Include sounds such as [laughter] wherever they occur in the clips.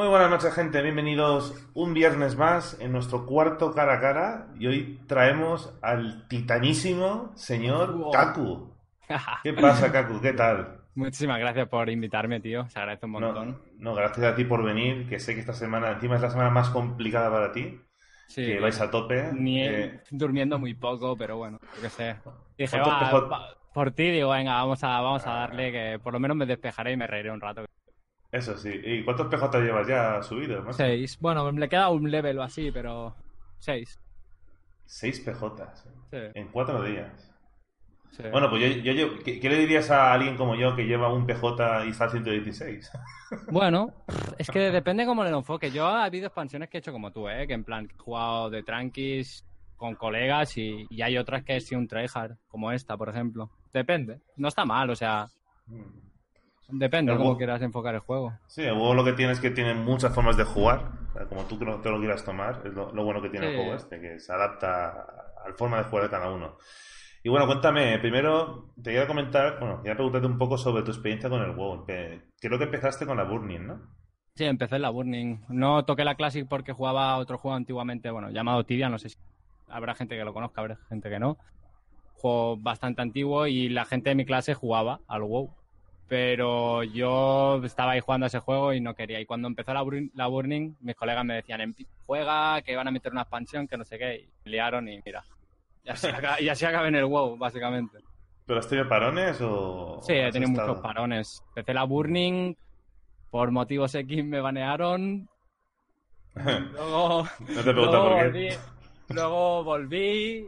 Muy buenas noches, gente. Bienvenidos un viernes más en nuestro cuarto cara a cara. Y hoy traemos al titanísimo señor Wow. Kaku. [laughs] ¿Qué pasa, Kaku? ¿Qué tal? Muchísimas gracias por invitarme, tío. Se agradece un montón. no, gracias a ti por venir, que sé que esta semana encima es la semana más complicada para ti, sí, que vais a tope. ni Eh, [laughs] durmiendo muy poco, pero bueno, yo qué sé. Dije, ¿Cuántos va, va- por ti, digo, venga, vamos a, vamos a darle que por lo menos me despejaré y me reiré un rato. Eso sí. ¿Y cuántos PJ llevas ya subidos? macho? Seis. Bueno, le queda un level o así, pero seis. Seis PJ. Sí, En cuatro días. sí. Bueno, pues yo, yo- yo- ¿qué, qué le dirías a alguien como yo que lleva un PJ y está al [laughs] 116? Bueno, es que depende cómo le enfoque. Yo ha habido expansiones que he hecho como tú, ¿eh? Que en plan, he jugado de tranquis con colegas y, y hay otras que he sido un tryhard, como esta, por ejemplo. Depende. No está mal, o sea, depende de cómo quieras enfocar el juego. Sí, el juego lo que tiene es que tiene muchas formas de jugar, o sea, como tú te lo quieras tomar, es lo, lo bueno que tiene el juego este, que se adapta a la forma de jugar de cada uno. Y bueno, cuéntame, primero te quería comentar, bueno, quería preguntarte un poco sobre tu experiencia con el WoW. Creo que empezaste con la Burning, ¿no? Sí, empecé en la Burning. No toqué la Classic porque jugaba otro juego antiguamente, bueno, llamado Tibia, no sé si habrá gente que lo conozca, habrá gente que no. Juego bastante antiguo y la gente de mi clase jugaba al WoW. Pero yo estaba ahí jugando a ese juego y no quería. Y cuando empezó la, Burn- la Burning, mis colegas me decían, "Empi- juega, que van a meter una expansión, que no sé qué. Y liaron y mira. Y así, [laughs] aca- y así acabé en el WoW, básicamente. ¿Pero has tenido parones o...? Sí, he tenido estado- muchos parones. Empecé la Burning, por motivos X me banearon, [laughs] Luego, No te luego, por volví, qué. luego volví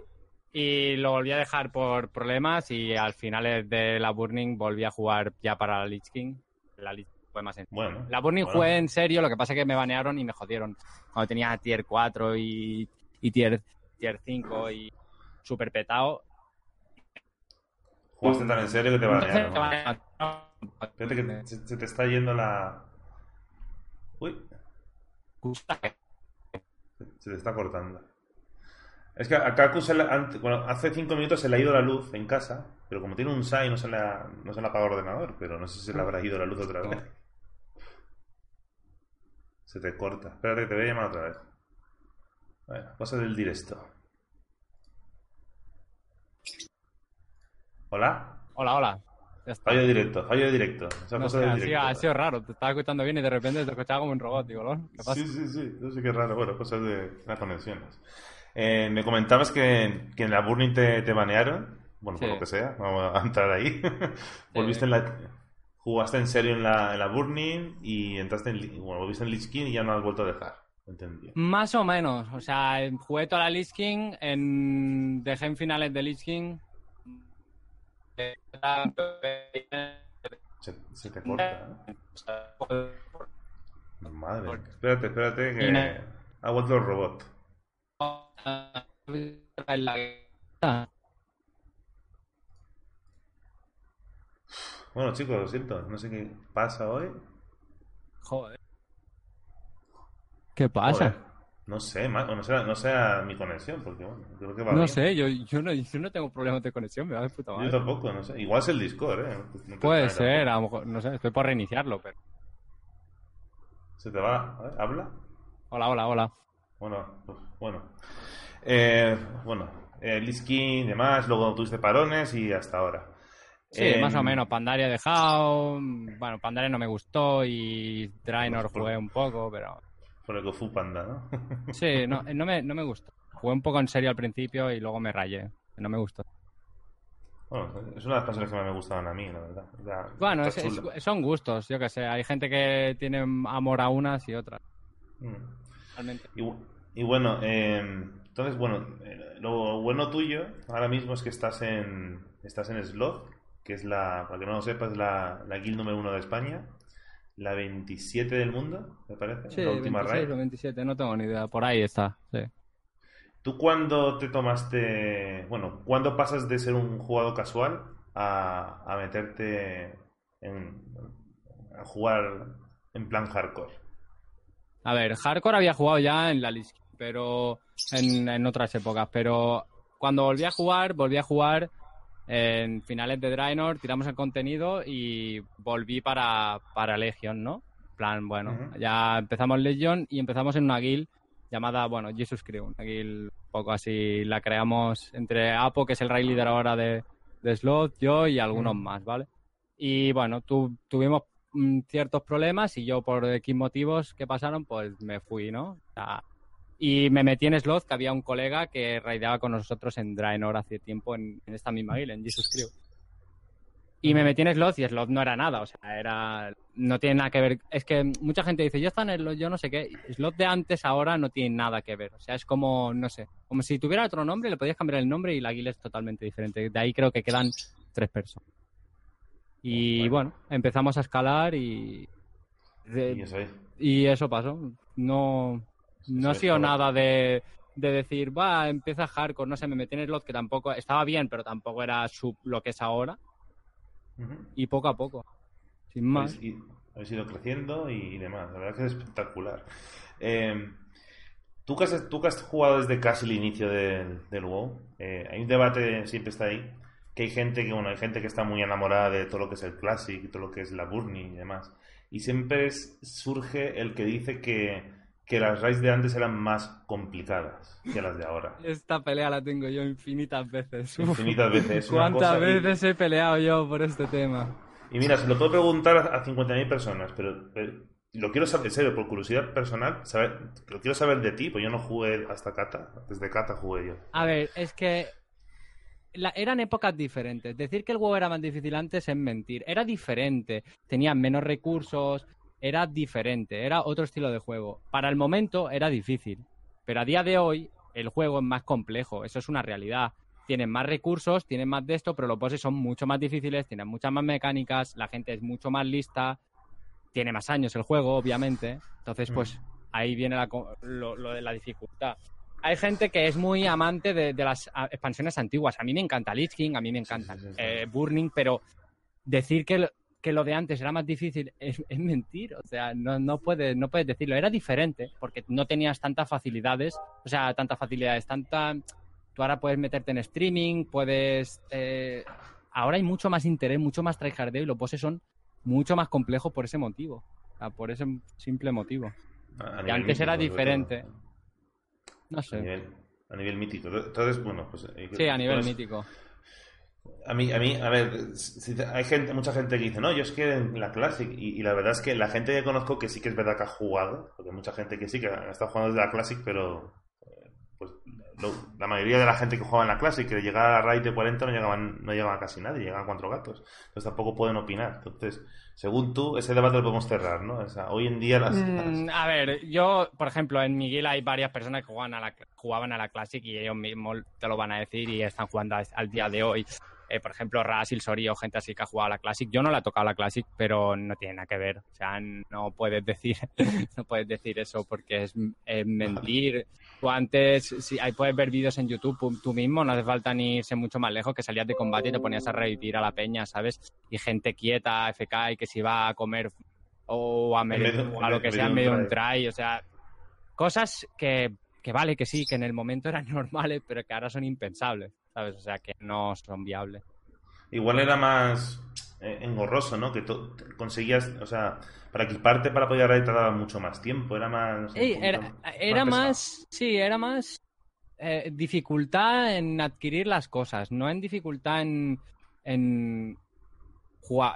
y lo volví a dejar por problemas y al final de la Burning volví a jugar ya para la Lich King. La Lich fue más en... Bueno. La Burning bueno. jugué en serio, lo que pasa es que me banearon y me jodieron. Cuando tenía tier 4 y, y tier, tier 5 y super petado. Jugaste tan en serio que te banearon. Fíjate que se te está yendo la... Uy, se te está cortando. Es que a Kaku se le- ante- bueno, hace cinco minutos se le ha ido la luz en casa, pero como tiene un SAI no se le ha, no se le apaga el ordenador, pero no sé si se le habrá ido la luz otra vez. Se te corta. Espérate te voy a llamar otra vez. Bueno, cosa del directo. ¿Hola? Hola, hola. Ya está. Fallo de directo, fallo de directo. Esa No cosa del ha, directo. ha sido raro. Te estaba escuchando bien y de repente te escuchaba como un robot. Digo, ¿no? ¿qué pasa? Sí, sí, sí, no sé qué raro. Bueno, cosas de las conexiones. Eh, me comentabas que, que en la Burning te, te banearon. Bueno, por lo que sea, vamos a [laughs] entrar ahí. Volviste en la. Jugaste en serio en la, en la Burning y entraste en. Bueno, volviste en Lich King y ya no has vuelto a dejar. Entendí. Más o menos. O sea, jugué toda la Lich King, en... dejé en finales de Lich King. Se, se te corta, ¿eh? [laughs] Madre. Espérate, espérate, que. Ha vuelto el robot. Bueno, chicos, lo siento. No sé qué pasa hoy. Joder. ¿Qué pasa? Joder. No sé, no sea, no sea mi conexión, porque bueno, creo que va No bien. sé, yo, yo, no, yo no tengo problemas de conexión, me va de puta Yo madre. tampoco, no sé. Igual es el Discord, ¿eh? No Puede ser, tampoco. a lo mejor, no sé, estoy por reiniciarlo, pero... Se te va. A ver, ¿Habla? Hola, hola, hola. Bueno, pues, bueno. Eh, bueno, eh, y demás, luego tuviste parones y hasta ahora. Sí, Eh, más o menos, Pandaria he dejado, bueno, Pandaria no me gustó y Draenor Pues por- jugué un poco, pero... Por el Gofu Panda, ¿no? [laughs] Sí, no, no, me, no me gustó. Jugué un poco en serio al principio y luego me rayé, no me gustó. bueno, es una de las canciones que más me gustaban a mí, la verdad. Bueno, es- es- son gustos, yo qué sé, hay gente que tiene amor a unas y otras, Mm. realmente. Y bueno, eh, entonces, bueno, eh, lo bueno tuyo ahora mismo es que estás en estás en Sloth, que es la, para que no lo sepas, la, la guild número uno de España, la 27 del mundo, me parece, Sí, la última 26 raid. o 27, no tengo ni idea, por ahí está, sí. ¿Tú cuándo te tomaste, bueno, cuándo pasas de ser un jugador casual a, a meterte en, a jugar en plan hardcore? A ver, Hardcore había jugado ya en la pero en, en otras épocas, pero cuando volví a jugar, volví a jugar en finales de Draenor, tiramos el contenido y volví para, para Legion, ¿no? Plan, bueno, Ujú. ya empezamos Legion y empezamos en una guild llamada, bueno, Jesus Crew, una guild un poco así, la creamos entre Apo, que es el raid líder ahora de, de Sloth, yo y algunos Ujú. más, ¿vale? Y bueno, tu- tuvimos mm, ciertos problemas y yo por X motivos que pasaron, pues me fui, ¿no? O sea, y me metí en Sloth, que había un colega que raideaba con nosotros en Draenor hace tiempo en, en esta misma guild, en Jesus Crew. Y me metí en Sloth y Sloth no era nada, o sea, era no tiene nada que ver. Es que mucha gente dice, yo está en Sloth, yo no sé qué. Sloth de antes ahora no tiene nada que ver. O sea, es como, no sé, como si tuviera otro nombre, le podías cambiar el nombre y la guild es totalmente diferente. De ahí creo que quedan tres personas. Y bueno, empezamos a escalar y. de- Y eso es. y eso pasó. No, no ha sido nada de, de decir, va, empieza hardcore, no sé, me metí en Slot, que tampoco estaba bien, pero tampoco era sub lo que es ahora. Y poco a poco, sin más. Habéis, habéis ido creciendo y, y demás. La verdad es que es espectacular. Eh, tú, que has, tú que has jugado desde casi el inicio del, del WoW, eh, hay un debate, siempre está ahí, que hay gente que, bueno, hay gente que está muy enamorada de todo lo que es el Classic, todo lo que es la Burning y demás. Y siempre es- surge el que dice que, que las raids de antes eran más complicadas que las de ahora. Esta pelea la tengo yo infinitas veces. [laughs] Infinitas veces. ¿Cuántas y- veces he peleado yo por este tema? Y mira, se lo puedo preguntar a a 50.000 personas, pero, pero lo quiero saber, en serio, por curiosidad personal, saber, lo quiero saber de ti, pues yo no jugué hasta Kata, desde Kata jugué yo. A ver, es que la- eran épocas diferentes. Decir que el WoW era más difícil antes es mentir. Era diferente. Tenían menos recursos. Era diferente. Era otro estilo de juego. Para el momento era difícil. Pero a día de hoy el juego es más complejo. Eso es una realidad. Tienen más recursos, tienen más de esto, pero los bosses son mucho más difíciles, tienen muchas más mecánicas, la gente es mucho más lista, tiene más años el juego, obviamente. Entonces, Mm. pues ahí viene la lo, lo de la dificultad. Hay gente que es muy amante de, de las expansiones antiguas. A mí me encanta Lich King, a mí me encanta sí, sí. eh, Burning, pero decir que que lo de antes era más difícil [laughs] es, es mentir. O sea, no, no, puedes, no puedes decirlo. Era diferente porque no tenías tantas facilidades, o sea, tantas facilidades, tanta... Tú ahora puedes meterte en streaming, puedes... eh, ahora hay mucho más interés, mucho más tryhardeo y los bosses son mucho más complejos por ese motivo. O sea, por ese simple motivo. A- a Que antes era mítico, diferente. No A sé. nivel, a nivel mítico. Entonces, bueno, pues... eh, Sí, a nivel pues, mítico. A mí, a mí, a ver, hay gente, mucha gente que dice, no, yo es que en la Classic, y, la verdad es que la gente que conozco que sí que es verdad que ha jugado, porque mucha gente que sí que ha estado jugando desde la Classic, pero eh, pues la mayoría de la gente que juega en la Classic, que llegaba a raid de 40 no llegaban, no llegaba casi nadie, llegaban cuatro gatos, entonces tampoco pueden opinar. Entonces, según tú, ese debate lo podemos cerrar, ¿no? O sea, hoy en día las... Mm, a ver, yo, por ejemplo, en mi guild hay varias personas que jugaban a la, jugaban a la Classic y ellos mismos te lo van a decir y están jugando al día de hoy. Eh, por ejemplo, Rasil, Sori o gente así que ha jugado a la Classic. Yo no la he tocado a la Classic, pero no tiene nada que ver. O sea, no puedes decir, [laughs] no puedes decir eso porque es, es mentir. Tú antes, si ahí puedes ver vídeos en YouTube tú, mismo, no hace falta ni irse mucho más lejos, que salías de combate y te ponías a revivir a la peña, ¿sabes? Y gente quieta, FK, y que se iba a comer o a, medio- medio- lo que en sea medio medio un try, o sea, cosas que, que vale, que sí, que en el momento eran [laughs] normales, pero que ahora son impensables, ¿sabes? O sea, que no son viables. Igual era más eh, engorroso, ¿no? Que tú conseguías, o sea, para equiparte para poder raid tardaba mucho más tiempo, era más... poquito era, era pesado. más, sí, era más eh, dificultad en adquirir las cosas, no en dificultad en, en,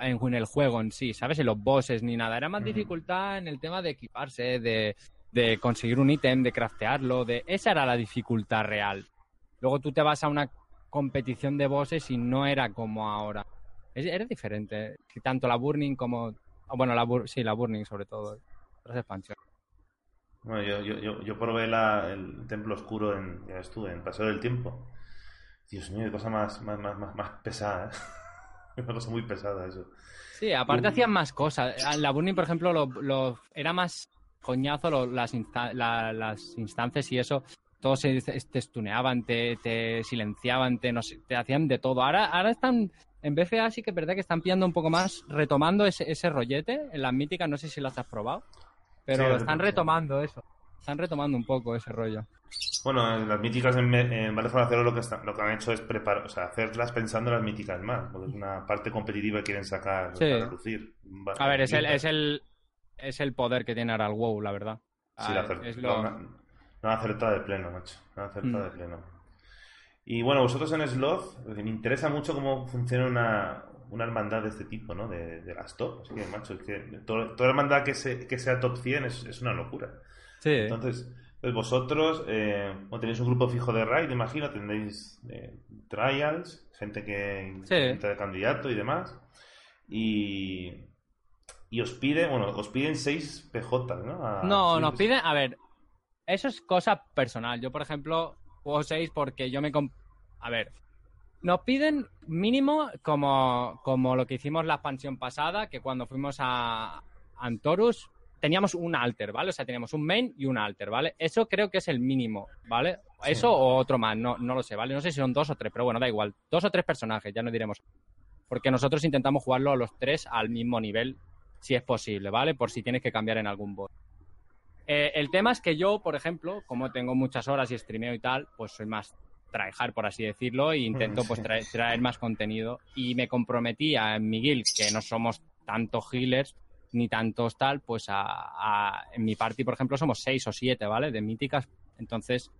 en, el juego en sí, ¿sabes? En los bosses ni nada. Era más dificultad en el tema de equiparse, de, de conseguir un ítem, de craftearlo, de esa era la dificultad real. Luego tú te vas a una competición de bosses y no era como ahora. Es- Era diferente, tanto la Burning como... ah, Bueno, la Bur- sí, la Burning sobre todo. Las expansiones. Bueno, yo, yo, yo, yo probé la, el Templo Oscuro en, ya estuve, en Paseo del Tiempo. Dios mío, qué cosa más, más, más, más, más pesada, ¿eh? [laughs] Una cosa muy pesada eso. Sí, aparte hacían más cosas. En La Burning, por ejemplo, lo, lo- era más coñazo lo- las, insta- la- las instancias y eso. Todos se, te stuneaban, te, te silenciaban, te, no sé, te hacían de todo. Ahora, ahora están, en BFA sí que es verdad que están pillando un poco más, retomando ese, ese rollete. En las míticas no sé si las has probado, pero Sí, lo están retomando eso. Están retomando un poco ese rollo. Bueno, en las míticas en, en Battlefront Zero lo que, está- lo que han hecho es preparar, o sea, hacerlas pensando en las míticas más, porque es una parte competitiva que quieren sacar Sí. Va- A ver, es el, es el, es el poder que tiene ahora el WoW, la verdad. Sí, Ah, la es lo- no, no acertado de pleno, macho. No acertado Mm. de pleno. Y bueno, vosotros en Sloth, me interesa mucho cómo funciona una, una hermandad de este tipo, ¿no? De, de las top. Que, macho, es que to- toda hermandad que, se- que sea top 100 es, es una locura. Sí. Entonces, pues vosotros eh, tenéis un grupo fijo de raid, imagino, tendréis eh, trials, gente que Sí. entra de candidato y demás. Y, y os pide, bueno, os piden 6 PJ, ¿no? A- No, sí, nos piden, a ver, eso es cosa personal. Yo, por ejemplo, juego 6 porque yo me... A ver, nos piden mínimo como, como lo que hicimos la expansión pasada, que cuando fuimos a Antorus teníamos un alter, ¿vale? O sea, teníamos un main y un alter, ¿vale? Eso creo que es el mínimo, ¿vale? Sí. Eso o otro más, no, no lo sé, ¿vale? No sé si son dos o tres, pero bueno, da igual. Dos o tres personajes, ya no diremos. Porque nosotros intentamos jugarlo a los tres al mismo nivel, si es posible, ¿vale? Por si tienes que cambiar en algún bot. Eh, el tema es que yo, por ejemplo, como tengo muchas horas y streameo y tal, pues soy más tryhard, por así decirlo, e intento pues [laughs] traer, traer más contenido. Y me comprometía en mi guild, que no somos tantos healers ni tantos tal, pues a, a- en mi party, por ejemplo, somos seis o siete, ¿vale? De míticas. Entonces,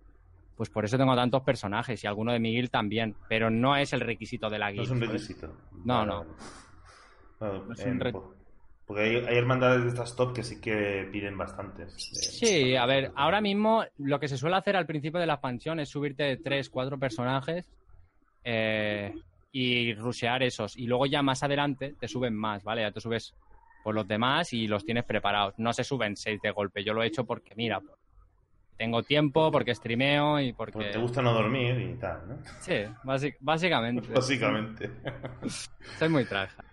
pues por eso tengo tantos personajes y alguno de mi guild también. Pero no es el requisito de la No guild. es un requisito. No, no. No es un re- po- Porque hay, hay hermandades de estas top que sí que piden bastantes. eh, Sí, a ver, ahora mismo lo que se suele hacer al principio de la expansión es subirte tres, cuatro personajes eh, y rushear esos. Y luego ya más adelante te suben más, ¿vale? Ya te subes por los demás y los tienes preparados. No se suben seis de golpe. Yo lo he hecho porque, mira, tengo tiempo, porque streameo y porque... Porque te gusta no dormir y tal, ¿no? Sí, básic- básicamente. [laughs] Básicamente. Soy muy traja.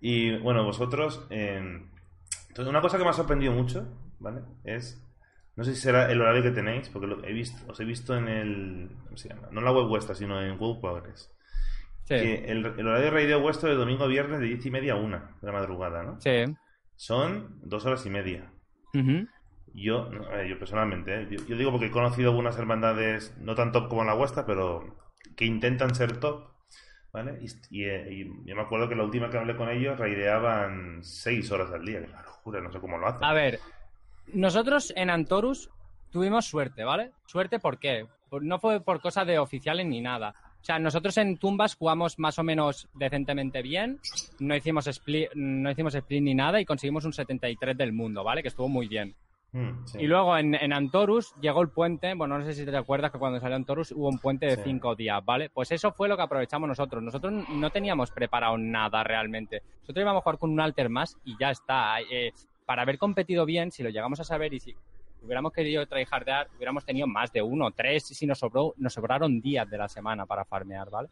Y bueno, vosotros. eh, entonces, una cosa que me ha sorprendido mucho, ¿vale? Es. No sé si será el horario que tenéis, porque lo he visto, os he visto en el. ¿Cómo se llama? No en la web vuestra, sino en WoW Progress. Sí, Que el, el horario de raideo vuestro de domingo a viernes de 10 y media a 1 de la madrugada, ¿no? sí. Son dos horas y media. Yo, no, yo personalmente, ¿eh? yo, yo digo porque he conocido algunas hermandades, no tan top como la vuestra, pero que intentan ser top, ¿vale? Y, y, eh, y yo me acuerdo que la última que hablé con ellos raideaban seis horas al día, que una locura, no sé cómo lo hacen. A ver, nosotros en Antorus tuvimos suerte, ¿vale? Suerte, ¿por qué? No fue por cosa de oficiales ni nada. O sea, nosotros en Tumbas jugamos más o menos decentemente bien, no hicimos split, no hicimos split ni nada y conseguimos un 73 del mundo, ¿vale? Que estuvo muy bien. Mm, sí. Y luego en, en Antorus llegó el puente, bueno, no sé si te acuerdas que cuando salió Antorus hubo un puente de Sí. cinco días, ¿vale? Pues eso fue lo que aprovechamos nosotros. Nosotros no teníamos preparado nada realmente. Nosotros íbamos a jugar con un alter más y ya está. Eh, para haber competido bien, si lo llegamos a saber y si hubiéramos querido tryhardear, hubiéramos tenido más de uno, tres, y si nos sobró, nos sobraron días de la semana para farmear, ¿vale?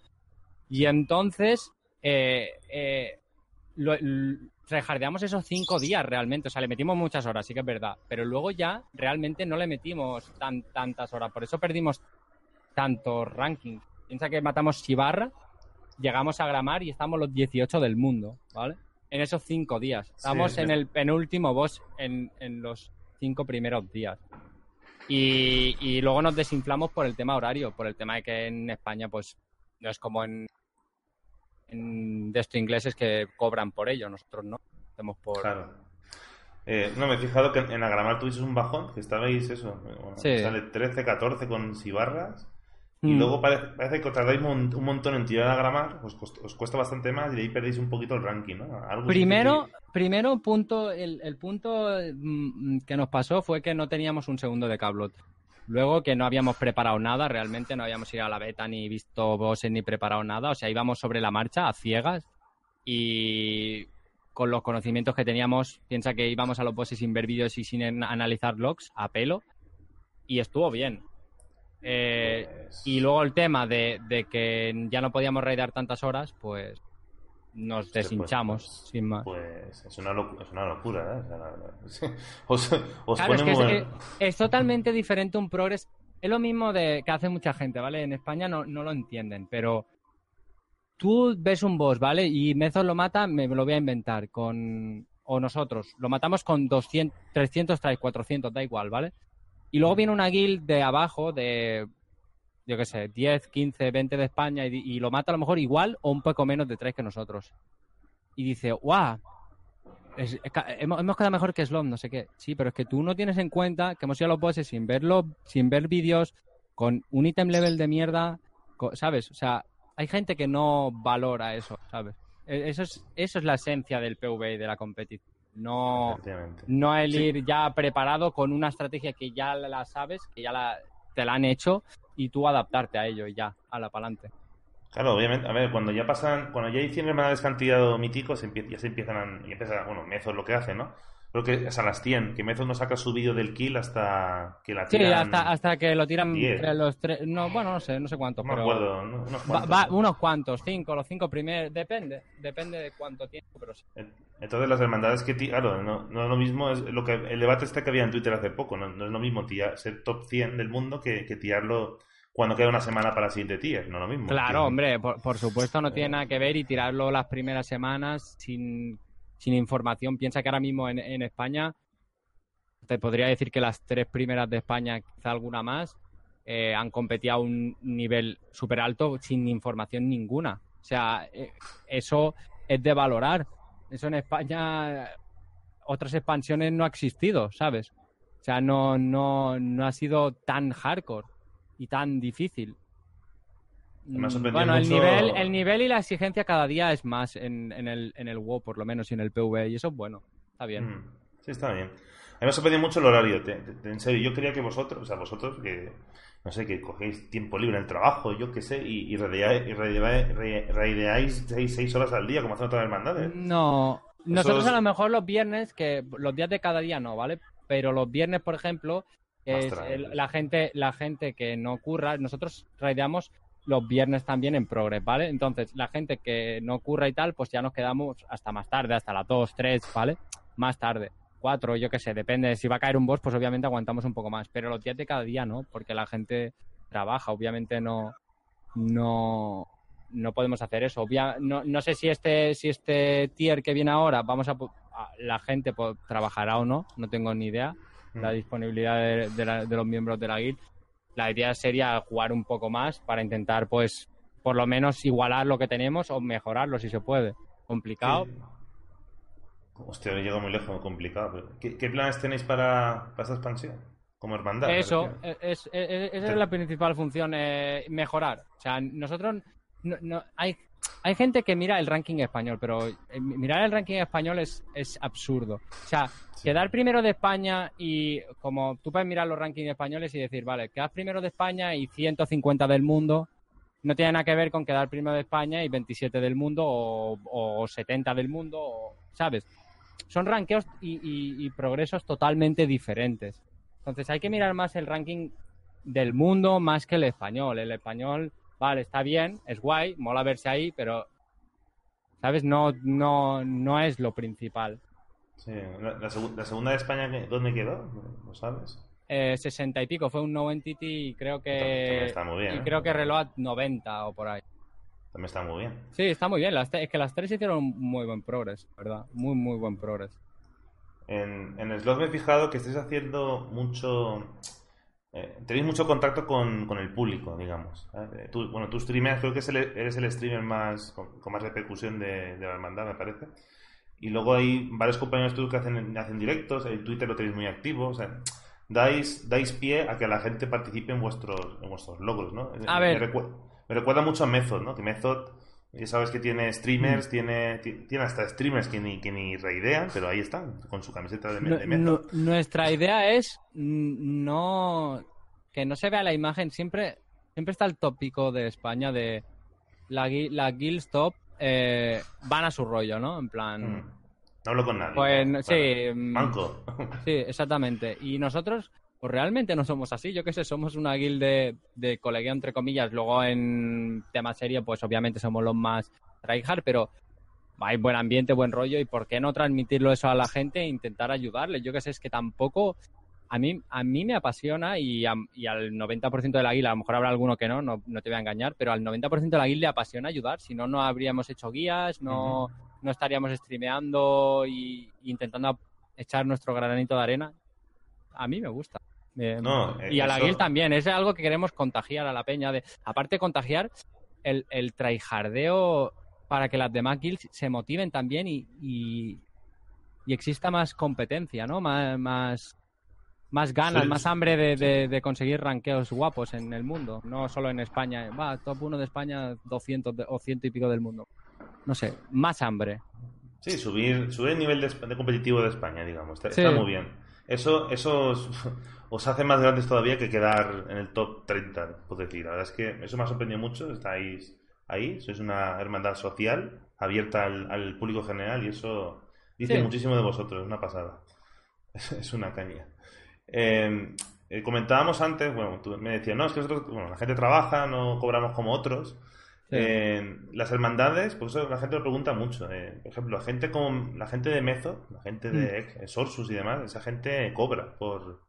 Y entonces, eh, eh, lo, tryhardeamos esos cinco días realmente, o sea, le metimos muchas horas, sí que es verdad, pero luego ya realmente no le metimos tan, tantas horas, por eso perdimos tantos rankings. Piensa que matamos Chivarra, llegamos a Gramar y estamos los 18 del mundo, ¿vale? En esos cinco días. Estamos Sí, en el penúltimo boss en, en los cinco primeros días. Y, y luego nos desinflamos por el tema horario, por el tema de que en España, pues, no es como en, en de estos ingleses que cobran por ello, nosotros no. Hacemos por. Claro. Eh, no, me he fijado que en Agramar tuvisteis un bajón, que estabais eso, bueno, Sí. sale 13, 14 con Sibarras, y Mm. luego parece, parece que os tardáis un, un montón en tirar a Agramar, os, cost- os cuesta bastante más y de ahí perdéis un poquito el ranking, ¿no? Algo Primero, que- primero punto, el, el punto mm, que nos pasó fue que no teníamos un segundo de cablot. Luego que no habíamos preparado nada, realmente no habíamos ido a la beta ni visto bosses ni preparado nada, o sea, íbamos sobre la marcha a ciegas y con los conocimientos que teníamos, piensa que íbamos a los bosses sin ver vídeos y sin analizar logs a pelo y estuvo bien. Eh, Pues- y luego el tema de, de que ya no podíamos raidar tantas horas, pues nos pues, deshinchamos, pues, sin más. Pues es una, locu- es una locura, ¿eh? [laughs] Os, os Claro, es que muy es, totalmente diferente un progress. Es lo mismo de que hace mucha gente, ¿vale? En España no, no lo entienden, pero tú ves un boss, ¿vale? Y Mezos lo mata, me lo voy a inventar, con... O nosotros, lo matamos con 200, 300 tries, 400, da igual, ¿vale? Y luego viene una guild de abajo, de, yo qué sé, 10, 15, 20 de España, y, y lo mata a lo mejor igual o un poco menos de 3 que nosotros. Y dice, ¡guau! es- hemos, hemos quedado mejor que Slom, no sé qué. Sí, pero es que tú no tienes en cuenta que hemos ido a los bosses sin verlo, sin ver vídeos, con un item level de mierda, ¿sabes? O sea, hay gente que no valora eso, ¿sabes? E- Eso es, eso es la esencia del PvE y de la competición. No, no el Sí. ir ya preparado con una estrategia que ya la sabes, que ya la, te la han hecho y tú adaptarte a ello y ya, a la pa'lante. Claro, obviamente. A ver, cuando ya pasan, cuando ya hay 100 hermandades que han míticos, ya se empiezan a, y empieza, bueno, Mezos lo que hace, ¿no? Creo que es a las 100, que Mezos no saca su vídeo del kill hasta que la Sí, tiran. hasta, hasta que lo tiran entre los tres. No, bueno, no sé, no sé cuántos, No pero. acuerdo, ¿no? unos cuantos, va- ¿no? unos cuantos, cinco, los cinco primeros, depende, depende de cuánto tiempo, pero sí. Entonces las hermandades que ti- claro, no, no es lo mismo, es lo que el debate este que había en Twitter hace poco, no, no es lo mismo tirar- ser top 100 del mundo que, que tirarlo cuando queda una semana para el siguiente tier, no lo mismo. Claro, hombre, por, por supuesto no tiene nada que ver y tirarlo las primeras semanas sin, sin información. Piensa que ahora mismo en, España, te podría decir que las tres primeras de España, quizá alguna más, eh, han competido a un nivel súper alto sin información ninguna. O sea, eh, eso es de valorar. Eso en España, otras expansiones no ha existido, ¿sabes? O sea, no, no, no ha sido tan hardcore y tan difícil. Me ha sorprendido Bueno, el mucho- nivel, el nivel y la exigencia cada día es más en, en el, en el WoW, por lo menos, y en el PvE, y eso es bueno. Está bien. Mm, Sí, está bien. A mí me ha sorprendido mucho el horario, te- te- en serio. Yo quería que vosotros, o sea, vosotros, que no sé, que cogéis tiempo libre en el trabajo, yo qué sé, y, y raideáis, y raideáis- re- raideáis seis, seis horas al día, como hacen otras hermandades. No, nosotros a lo mejor los viernes, que los días de cada día no, ¿vale? Pero los viernes, por ejemplo, es el- la gente, la gente que no curra, nosotros raideamos los viernes también en Progress, ¿vale? Entonces, la gente que no curra y tal, pues ya nos quedamos hasta más tarde, hasta las 2, 3, ¿vale? Más tarde. 4, yo qué sé, depende. Si va a caer un boss, pues obviamente aguantamos un poco más. Pero los días de cada día no, porque la gente trabaja, obviamente no, no, no podemos hacer eso. Obvia- no, no sé si este, si este tier que viene ahora, vamos a, a- la gente po- trabajará o no, no tengo ni idea. La Mm. disponibilidad de, de la- de los miembros de la guild. La idea sería jugar un poco más para intentar, pues, por lo menos igualar lo que tenemos o mejorarlo si se puede. Complicado. Sí. Hostia, he llegado muy lejos, complicado. pero ¿Qué, qué planes tenéis para, para esta expansión? Como hermandad. Eso, refiero. es, es- es- esa es la principal función, eh, mejorar. O sea, nosotros, no, no- hay, hay gente que mira el ranking español, pero eh, mirar el ranking español es, es absurdo. O sea, quedar primero de España y como tú puedes mirar los rankings españoles y decir, vale, quedas primero de España y 150 del mundo, no tiene nada que ver con quedar primero de España y 27 del mundo o, o 70 del mundo, o- ¿sabes? Son rankeos y, y- y progresos totalmente diferentes. Entonces hay que mirar más el ranking del mundo más que el español. El español, vale, está bien, es guay, mola verse ahí, pero, ¿sabes? No, no, no es lo principal. Sí, la, la segu- la segunda de España, ¿qué- ¿dónde quedó? ¿Lo sabes? Eh, 60 y pico, fue un no entity y creo También que... está muy bien, y ¿eh? creo que Reload 90 o por ahí. También está muy bien. Sí, está muy bien. Las es que las tres hicieron muy buen progress, ¿verdad? Muy, muy buen progress. En, en el slot me he fijado que estáis haciendo mucho. Eh, tenéis mucho contacto con, con el público, digamos. ¿eh? Tú- bueno, tú streameas, creo que es el- eres el streamer más con, con más repercusión de, de la hermandad, me parece. Y luego hay varios compañeros tuyos que hacen, hacen directos, el Twitter lo tenéis muy activo, o sea, dais, dais pie a que la gente participe en vuestros, en vuestros logros, ¿no? A me, ver. recu- me recuerda mucho a Method, ¿no? Que Method, ya sabes que tiene streamers, Mm. tiene, ti- tiene hasta streamers que ni, que ni raidean, pero ahí están, con su camiseta de, de nuestra idea es no que no se vea la imagen siempre siempre está el tópico de España de la, la guilds top eh, van a su rollo no en plan Mm. No hablo con nadie. pues ¿no? sí mm, Manco. sí exactamente y nosotros pues realmente no somos así yo qué sé somos una guild de, de colegueo entre comillas luego en tema serio pues obviamente somos los más tryhard pero hay buen ambiente, buen rollo y por qué no transmitirlo eso a la gente e intentar ayudarle. Yo que sé, es que tampoco a mí a mí me apasiona y, a- y al 90% de la guía, a lo mejor habrá alguno que no, no, no te voy a engañar, pero al 90% de la guía le apasiona ayudar, si no no habríamos hecho guías, no no estaríamos streameando y, y intentando echar nuestro granito de arena. A mí me gusta. Eh, No, y a la guild también, es algo que queremos contagiar a la peña. De, aparte de contagiar, el, el tryhardeo para que las demás guilds se motiven también y, y, y exista más competencia, ¿no? Más, más, más ganas, Sí, más hambre de, de- de conseguir ranqueos guapos en el mundo, no solo en España. Va, top 1 de España, 200 de- o ciento y pico del mundo. No sé, más hambre. Sí, subir, subir el nivel de, competitivo de España, digamos. Está, Sí. está muy bien. Eso, eso os hace más grandes todavía que quedar en el top 30, puedo decir. La verdad es que eso me ha sorprendido mucho. Estáis ahí, sois una hermandad social abierta al, al público general y eso dice Sí. muchísimo de vosotros. Es una pasada. [laughs] Es, es una caña. Eh, eh, comentábamos antes, bueno, tú me decías, no, es que nosotros, bueno, la gente trabaja, no cobramos como otros. Sí. Eh, las hermandades, pues eso la gente lo pregunta mucho. eh. Por ejemplo, la gente como la gente de Mezo, la gente de Mm. Ex- Sorsus y demás, esa gente cobra por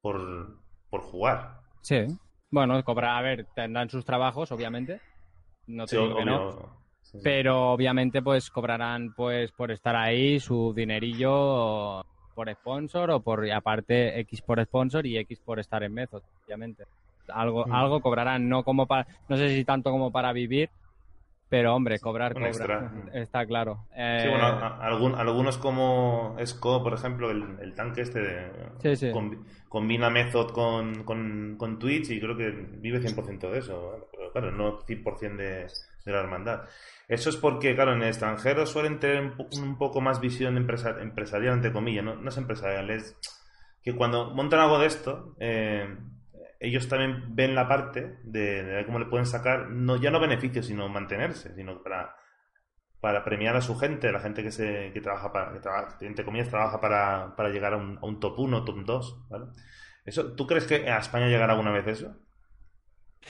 por, por jugar. Sí. Bueno, cobrar, a ver, tendrán sus trabajos, obviamente. No te Sí, digo que no. obvio. Sí, sí. Pero obviamente pues cobrarán pues por estar ahí su dinerillo por sponsor o por y aparte X por sponsor y X por estar en Method, obviamente. Algo, Mm. algo cobrarán, no como para, no sé si tanto como para vivir, pero hombre, cobrar Un cobra, extra. [laughs] está claro. Sí, Eh, bueno, a- algún- algunos como Esco, por ejemplo, el, el tanque este de- Sí, sí. combi- combina Method con, con, con Twitch y creo que vive 100% de eso. Pero claro, no 100% de, de la hermandad. Eso es porque, claro, en el extranjero suelen tener un, po- un poco más visión empresa- empresarial, entre comillas. No, no es empresarial, es que cuando montan algo de esto, eh, ellos también ven la parte de, cómo le pueden sacar, no, ya no beneficios, sino mantenerse, sino para, para premiar a su gente, la gente que se que trabaja para, que trabaja, entre comillas, trabaja para, para llegar a un, a un top 1, top 2, ¿vale? Eso, ¿Tú crees que a España llegará alguna vez eso?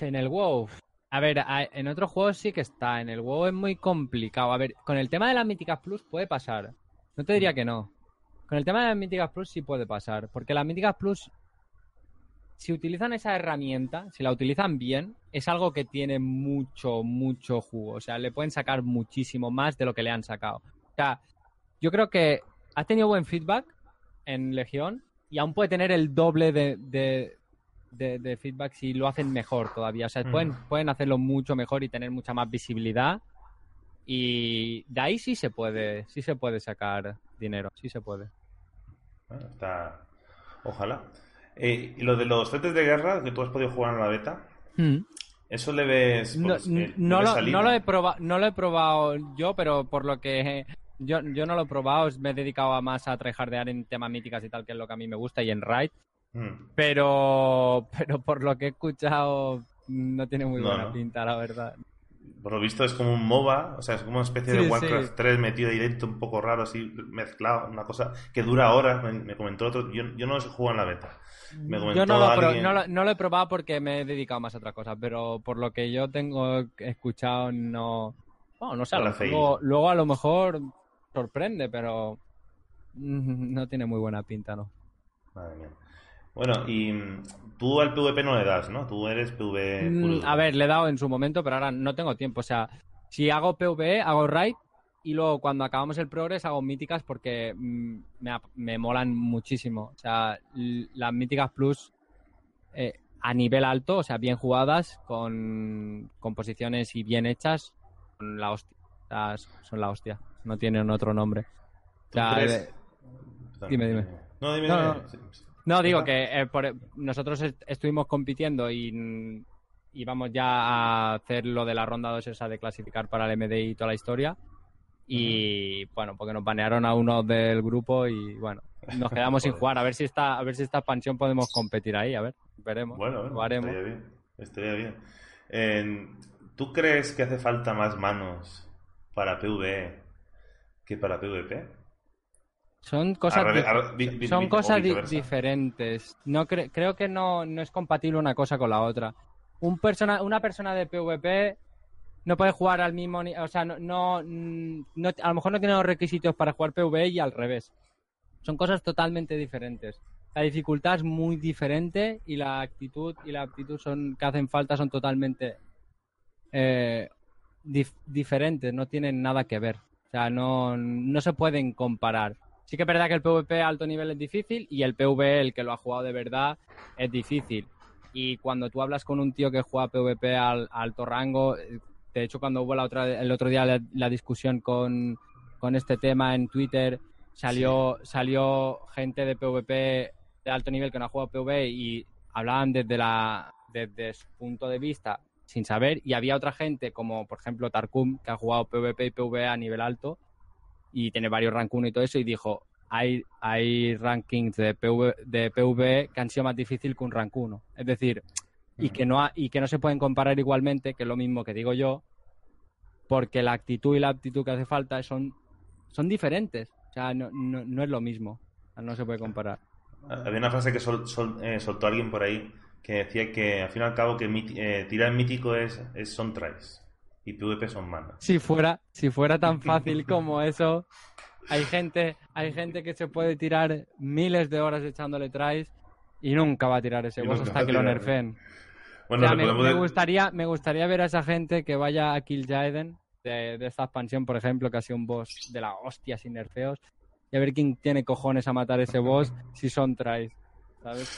En el WoW. A ver, a- en otros juegos sí que está. En el WoW es muy complicado. A ver, con el tema de las míticas plus puede pasar. No te diría que no. Con el tema de las míticas plus sí puede pasar. Porque las míticas plus, si utilizan esa herramienta, si la utilizan bien, es algo que tiene mucho, mucho jugo. O sea, le pueden sacar muchísimo más de lo que le han sacado. O sea, yo creo que ha tenido buen feedback en Legión y aún puede tener el doble de, de, de- de feedback si lo hacen mejor todavía. O sea, Mm. pueden, pueden hacerlo mucho mejor y tener mucha más visibilidad. Y de ahí sí se puede, sí se puede sacar dinero, sí se puede. Bueno, está... Ojalá. Eh, y lo de los frentes de guerra, que tú has podido jugar en la beta, ¿eso le ves...? No, pues, eh, no lo, no lo he probado, no lo he probado yo, pero por lo que yo, yo no lo he probado, me he dedicado a más a tryhardear en temas míticas y tal, que es lo que a mí me gusta, y en Raid. Mm. Pero, pero por lo que he escuchado, no tiene muy No, buena pinta, la verdad. Por lo visto es como un MOBA, o sea, es como una especie Sí, de Warcraft sí. 3 metido dentro, un poco raro, así mezclado, una cosa que dura horas, me, me comentó otro, yo, yo no he jugado en la beta. Me comentó Yo no lo, pro- alguien- no, lo, no lo he probado porque me he dedicado más a otra cosa, pero por lo que yo tengo escuchado, no. Bueno, no sé, luego, luego a lo mejor sorprende, pero [laughs] no tiene muy buena pinta, ¿no? Madre mía. Bueno, y mm, tú al PvP no le das, ¿no? Tú eres PvP Mm. A ver, le he dado en su momento, pero ahora no tengo tiempo. O sea, si hago PvE, hago raid y luego cuando acabamos el progress hago míticas porque mm, me, me molan muchísimo. O sea, las míticas plus eh, a nivel alto, o sea, bien jugadas, con composiciones y bien hechas, son la hostia. Son la hostia. No tienen otro nombre. O ¿Tú sea, dime, dime. No, dime, No, dime. no. Sí. No, digo que eh, por- nosotros est- estuvimos compitiendo y mm, íbamos ya a hacer lo de la ronda 2 esa de clasificar para el MDI y toda la historia. Y bueno, porque nos banearon a uno del grupo y bueno, nos quedamos sin [laughs] jugar. A ver si esta, a ver si esta expansión podemos competir ahí, a ver, veremos. Bueno, bueno, haremos. estaría bien. Estaría bien. Eh, ¿Tú crees que hace falta más manos para PvE que para PvP? Son cosas, di- son cosas diferentes. No cre- creo que no, no es compatible una cosa con la otra. Un persona, una persona de PvP no puede jugar al mismo ni- o sea, no, no, no- a lo mejor no tiene los requisitos para jugar PvE y al revés. Son cosas totalmente diferentes. La dificultad es muy diferente y la actitud y la aptitud son que hacen falta son totalmente eh, dif- diferentes, no tienen nada que ver. O sea, no, no se pueden comparar. Sí que es verdad que el PvP a alto nivel es difícil y el PvE, el que lo ha jugado de verdad, es difícil. Y cuando tú hablas con un tío que juega PvP al, a alto rango, eh, de hecho cuando hubo la otra, el otro día la, la discusión con, con este tema en Twitter, salió, salió gente de PvP de alto nivel que no ha jugado PvP y hablaban desde, la, desde su punto de vista sin saber y había otra gente como por ejemplo Tarkum que ha jugado PvP y PvE a nivel alto y tiene varios rank 1 y todo eso y dijo hay, hay rankings de PV, de PvE que han sido más difícil que un rank 1 es decir y que no ha- y que no se pueden comparar igualmente que es lo mismo que digo yo porque la actitud y la aptitud que hace falta son son diferentes. O sea no, no, no es lo mismo. No se puede comparar. Había una frase que sol- sol- eh, soltó alguien por ahí que decía que al fin y al cabo que eh, tirar mítico es, es son tries y PvP son manas. si fuera si fuera tan fácil como eso hay gente hay gente que se puede tirar miles de horas echándole tries y nunca va a tirar ese boss hasta que lo tirar, nerfeen Bueno, O sea, me, podemos me de- gustaría me gustaría ver a esa gente que vaya a Kill Jaden de, de esta expansión por ejemplo que ha sido un boss de la hostia sin nerfeos y a ver quién tiene cojones a matar ese boss si son tries ¿sabes?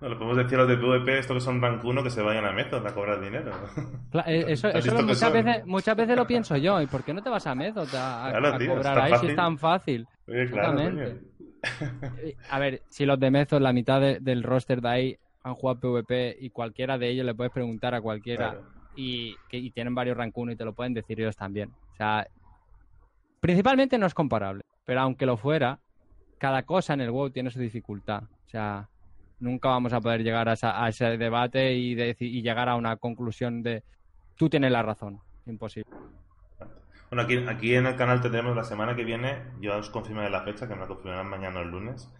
No, le podemos decir a los de PvP, estos que son rank 1, que se vayan a Method a cobrar dinero. Eh, Eso, ¿Has eso visto lo- muchas, veces, muchas veces lo pienso yo. ¿Y por qué no te vas a Method a, a- Claro, a tío, es cobrar ahí si es tan fácil? Oye, claro. Eh, A ver, si los de Method, la mitad de- del roster de ahí han jugado PvP y cualquiera de ellos le puedes preguntar a cualquiera Claro. y, que, y tienen varios rank 1 y te lo pueden decir ellos también. O sea, principalmente no es comparable, pero aunque lo fuera, cada cosa en el WoW tiene su dificultad. O sea, nunca vamos a poder llegar a, esa- a ese debate y, llegar a una conclusión de tú tienes la razón. Imposible. Bueno, aquí, aquí en el canal tendremos la semana que viene, yo os confirmaré la fecha, que me la confirmarán mañana el lunes.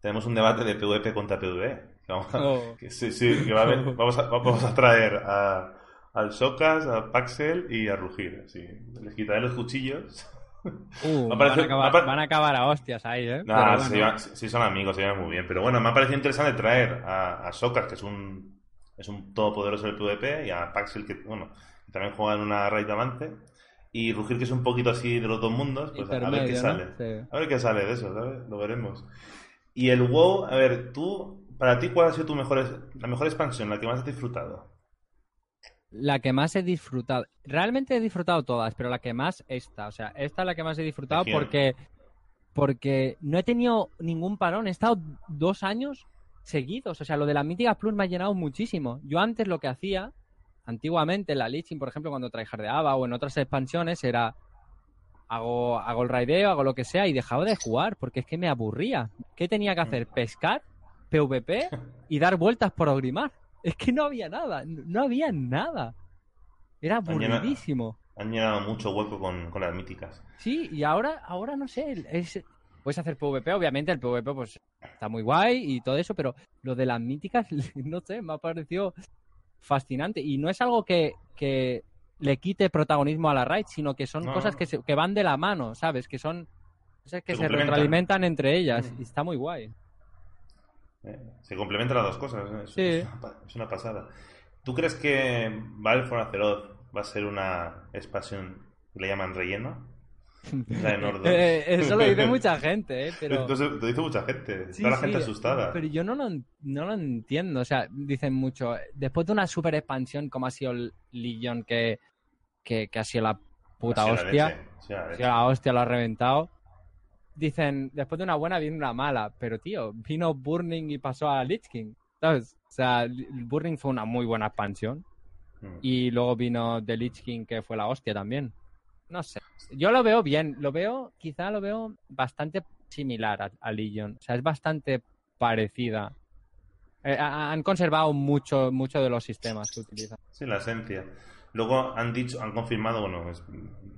Tenemos un debate de PvP contra PvE. Que vamos a, Oh. que sí, sí, que va a haber- vamos, a, vamos a traer a, al Socas, a Paxel y a Rugir. Sí. Les quitaré los cuchillos. Uh, Me van, a acabar, me van a acabar a hostias ahí, ¿eh? Nah, bueno. sí son amigos, se llevan muy bien. Pero bueno, me ha parecido interesante traer a, a que es un, es un todopoderoso del PvP, y a Paxel, que bueno, también juega en una raid avante. Y Rugir, que es un poquito así de los dos mundos, pues a ver qué sale. Sí. A ver qué sale de eso, ¿sabes? Lo veremos. Y el WoW, a ver, tú, para ti, ¿cuál ha sido tu mejor, la mejor expansión, la que más has disfrutado? La que más he disfrutado. Realmente he disfrutado todas, pero la que más esta. O sea, esta es la que más he disfrutado porque, porque no he tenido ningún parón. He estado dos años seguidos. O sea, lo de las míticas plus me ha llenado muchísimo. Yo antes lo que hacía, antiguamente en la Lichin, por ejemplo, cuando tryhardeaba o en otras expansiones, era hago, hago el raideo, hago lo que sea y dejaba de jugar porque es que me aburría. ¿Qué tenía que hacer? Pescar, PvP [laughs] y dar vueltas por Ogrimar. Es que no había nada, no había nada. Era aburridísimo. Han llenado mucho hueco con, con las míticas. Sí, y ahora, ahora no sé, es, puedes hacer PvP, obviamente el PvP pues está muy guay y todo eso, pero lo de las míticas, [laughs] no sé, me ha parecido fascinante. Y no es algo que, que le quite protagonismo a la raid, sino que son No. cosas que, se- que van de la mano, ¿sabes? Que son cosas que Se se, retroalimentan entre ellas. Mm. Y está muy guay. Se complementan las dos cosas. ¿eh? Es, Sí. es una, pa- es una pasada. ¿Tú crees que Valve for Azeroth va a ser una expansión que le llaman relleno? La de Nordos. Eh, eso lo dice mucha gente, ¿eh? [laughs] Pero... Entonces, lo dice mucha gente. Sí, Está la sí, gente asustada. Pero yo no lo, no lo entiendo. O sea, dicen mucho. Después de una super expansión como ha sido el Legion, que, que, que ha sido la puta la hostia. leche, la Ha leche. sido la hostia, lo ha reventado. Dicen, después de una buena viene una mala. Pero tío, vino Burning y pasó a Lich King. ¿Sabes? O sea, Burning fue una muy buena expansión. Mm. Y luego vino The Lich King, que fue la hostia también. No sé. Yo lo veo bien. Lo veo, quizá lo veo bastante similar a, a Legion. O sea, es bastante parecida. Eh, ha- han conservado mucho, mucho de los sistemas que utilizan. Sí, la esencia. Luego han dicho, han confirmado, bueno, es-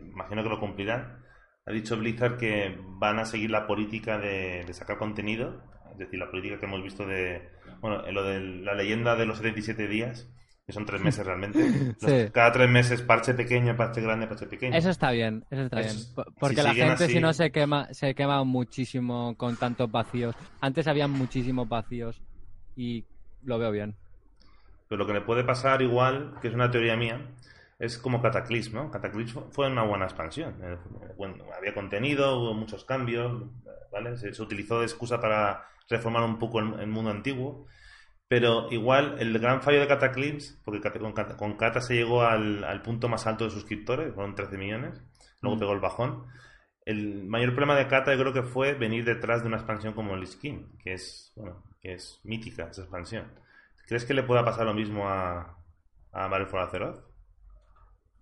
imagino que lo cumplirán. Ha dicho Blizzard que van a seguir la política de, de sacar contenido, es decir, la política que hemos visto de, bueno, en lo de la leyenda de los 77 días, que son tres meses realmente. [laughs] Los- Sí. Cada tres meses parche pequeño, parche grande, parche pequeño. Eso está bien, eso está Eso bien. si Porque la gente así- si no se quema, se quema muchísimo con tantos vacíos. Antes había muchísimos vacíos y lo veo bien. Pero lo que le puede pasar igual, que es una teoría mía, es como Cataclysm, ¿no? Cataclysm fu- fue una buena expansión. Eh, bueno, había contenido, hubo muchos cambios, ¿vale? Se, se utilizó de excusa para reformar un poco el, el mundo antiguo. Pero igual el gran fallo de Cataclysm, porque Cata- con Cata, con Cata se llegó al, al punto más alto de suscriptores, fueron 13 millones, luego Mm. pegó el bajón. el mayor problema de Kata yo creo que fue venir detrás de una expansión como el Skin, que es, bueno, que es mítica esa expansión. ¿Crees que le pueda pasar lo mismo a, a Battle for Azeroth?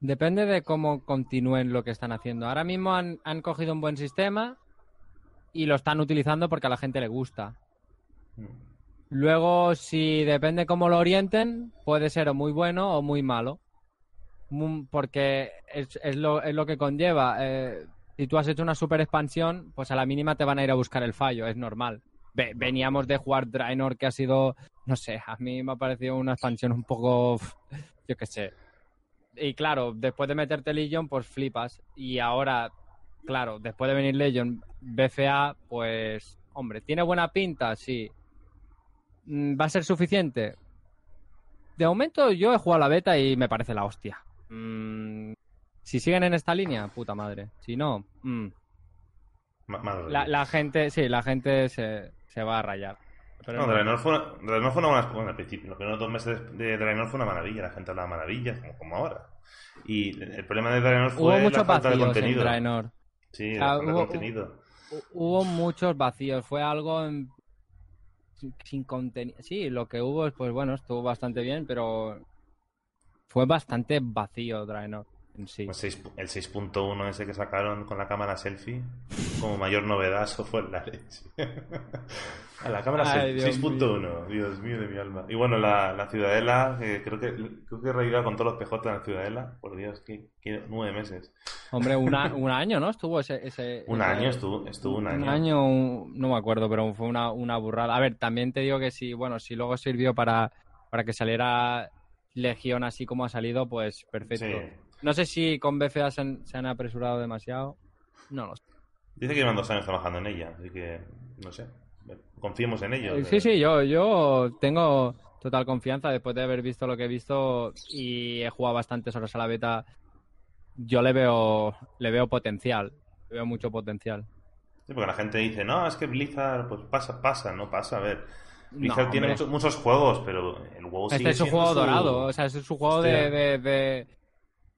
Depende de cómo continúen lo que están haciendo. Ahora mismo han, han cogido un buen sistema y lo están utilizando porque a la gente le gusta. Mm. Luego, si depende cómo lo orienten, puede ser o muy bueno o muy malo. Porque es, es lo, es lo que conlleva. eh, si tú has hecho una super expansión, pues a la mínima te van a ir a buscar el fallo, es normal. Ve- veníamos de jugar Draenor, que ha sido, no sé, a mí me ha parecido una expansión un poco, yo qué sé. Y claro, después de meterte Legion, pues flipas. Y ahora, claro, después de venir Legion, BFA, pues, hombre, ¿tiene buena pinta? Sí. Mm, ¿Va a ser suficiente? De momento yo he jugado la beta y me parece la hostia. Mm, si siguen en esta línea, puta madre. Si no, mm, la, la gente, sí, la gente se, se va a rayar. Pero No, no. Draenor fue, una, Draenor fue una buena bueno, al principio. Los primeros dos meses de Draenor fue una maravilla. La gente hablaba maravillas, como, como ahora. Y el problema de Draenor fue Hubo la muchos falta de en contenido. Draenor. Sí, la falta de hubo- contenido. Hu- Hubo muchos vacíos, fue algo en- sin, contenido. Sí, lo que hubo, pues bueno, estuvo bastante bien, pero fue bastante vacío Draenor en sí. El 6 el 6.1 ese que sacaron con la cámara selfie, como mayor novedad, eso fue la leche. [laughs] A la cámara Ay, selfie, Dios 6.1, Dios mío de mi alma. Y bueno, la, la Ciudadela, que creo que creo que he reído con todos los PJ en la Ciudadela. Por Dios, que, que nueve meses. Hombre, [laughs] una- un año, ¿no? Estuvo ese... ese Un ese- año estuvo, estuvo un año. Un año, un- no me acuerdo, pero fue una, una burrada. A ver, también te digo que si, bueno, si luego sirvió para, para que saliera Legión así como ha salido, pues perfecto. Sí. No sé si con BFA se han, se han apresurado demasiado. No lo sé. Dice que llevan dos años trabajando en ella, así que no sé. Confiemos en ellos. Eh, Sí, sí, yo, yo tengo total confianza después de haber visto lo que he visto y he jugado bastantes horas a la beta. Yo le veo, le veo potencial, le veo mucho potencial. Sí, porque la gente dice, no, es que Blizzard, pues pasa, pasa, no pasa. A ver, Blizzard No, tiene muchos, muchos juegos, pero el WoW Este sigue es su siendo juego su- dorado, o sea, es su juego de, Hostia. de, de-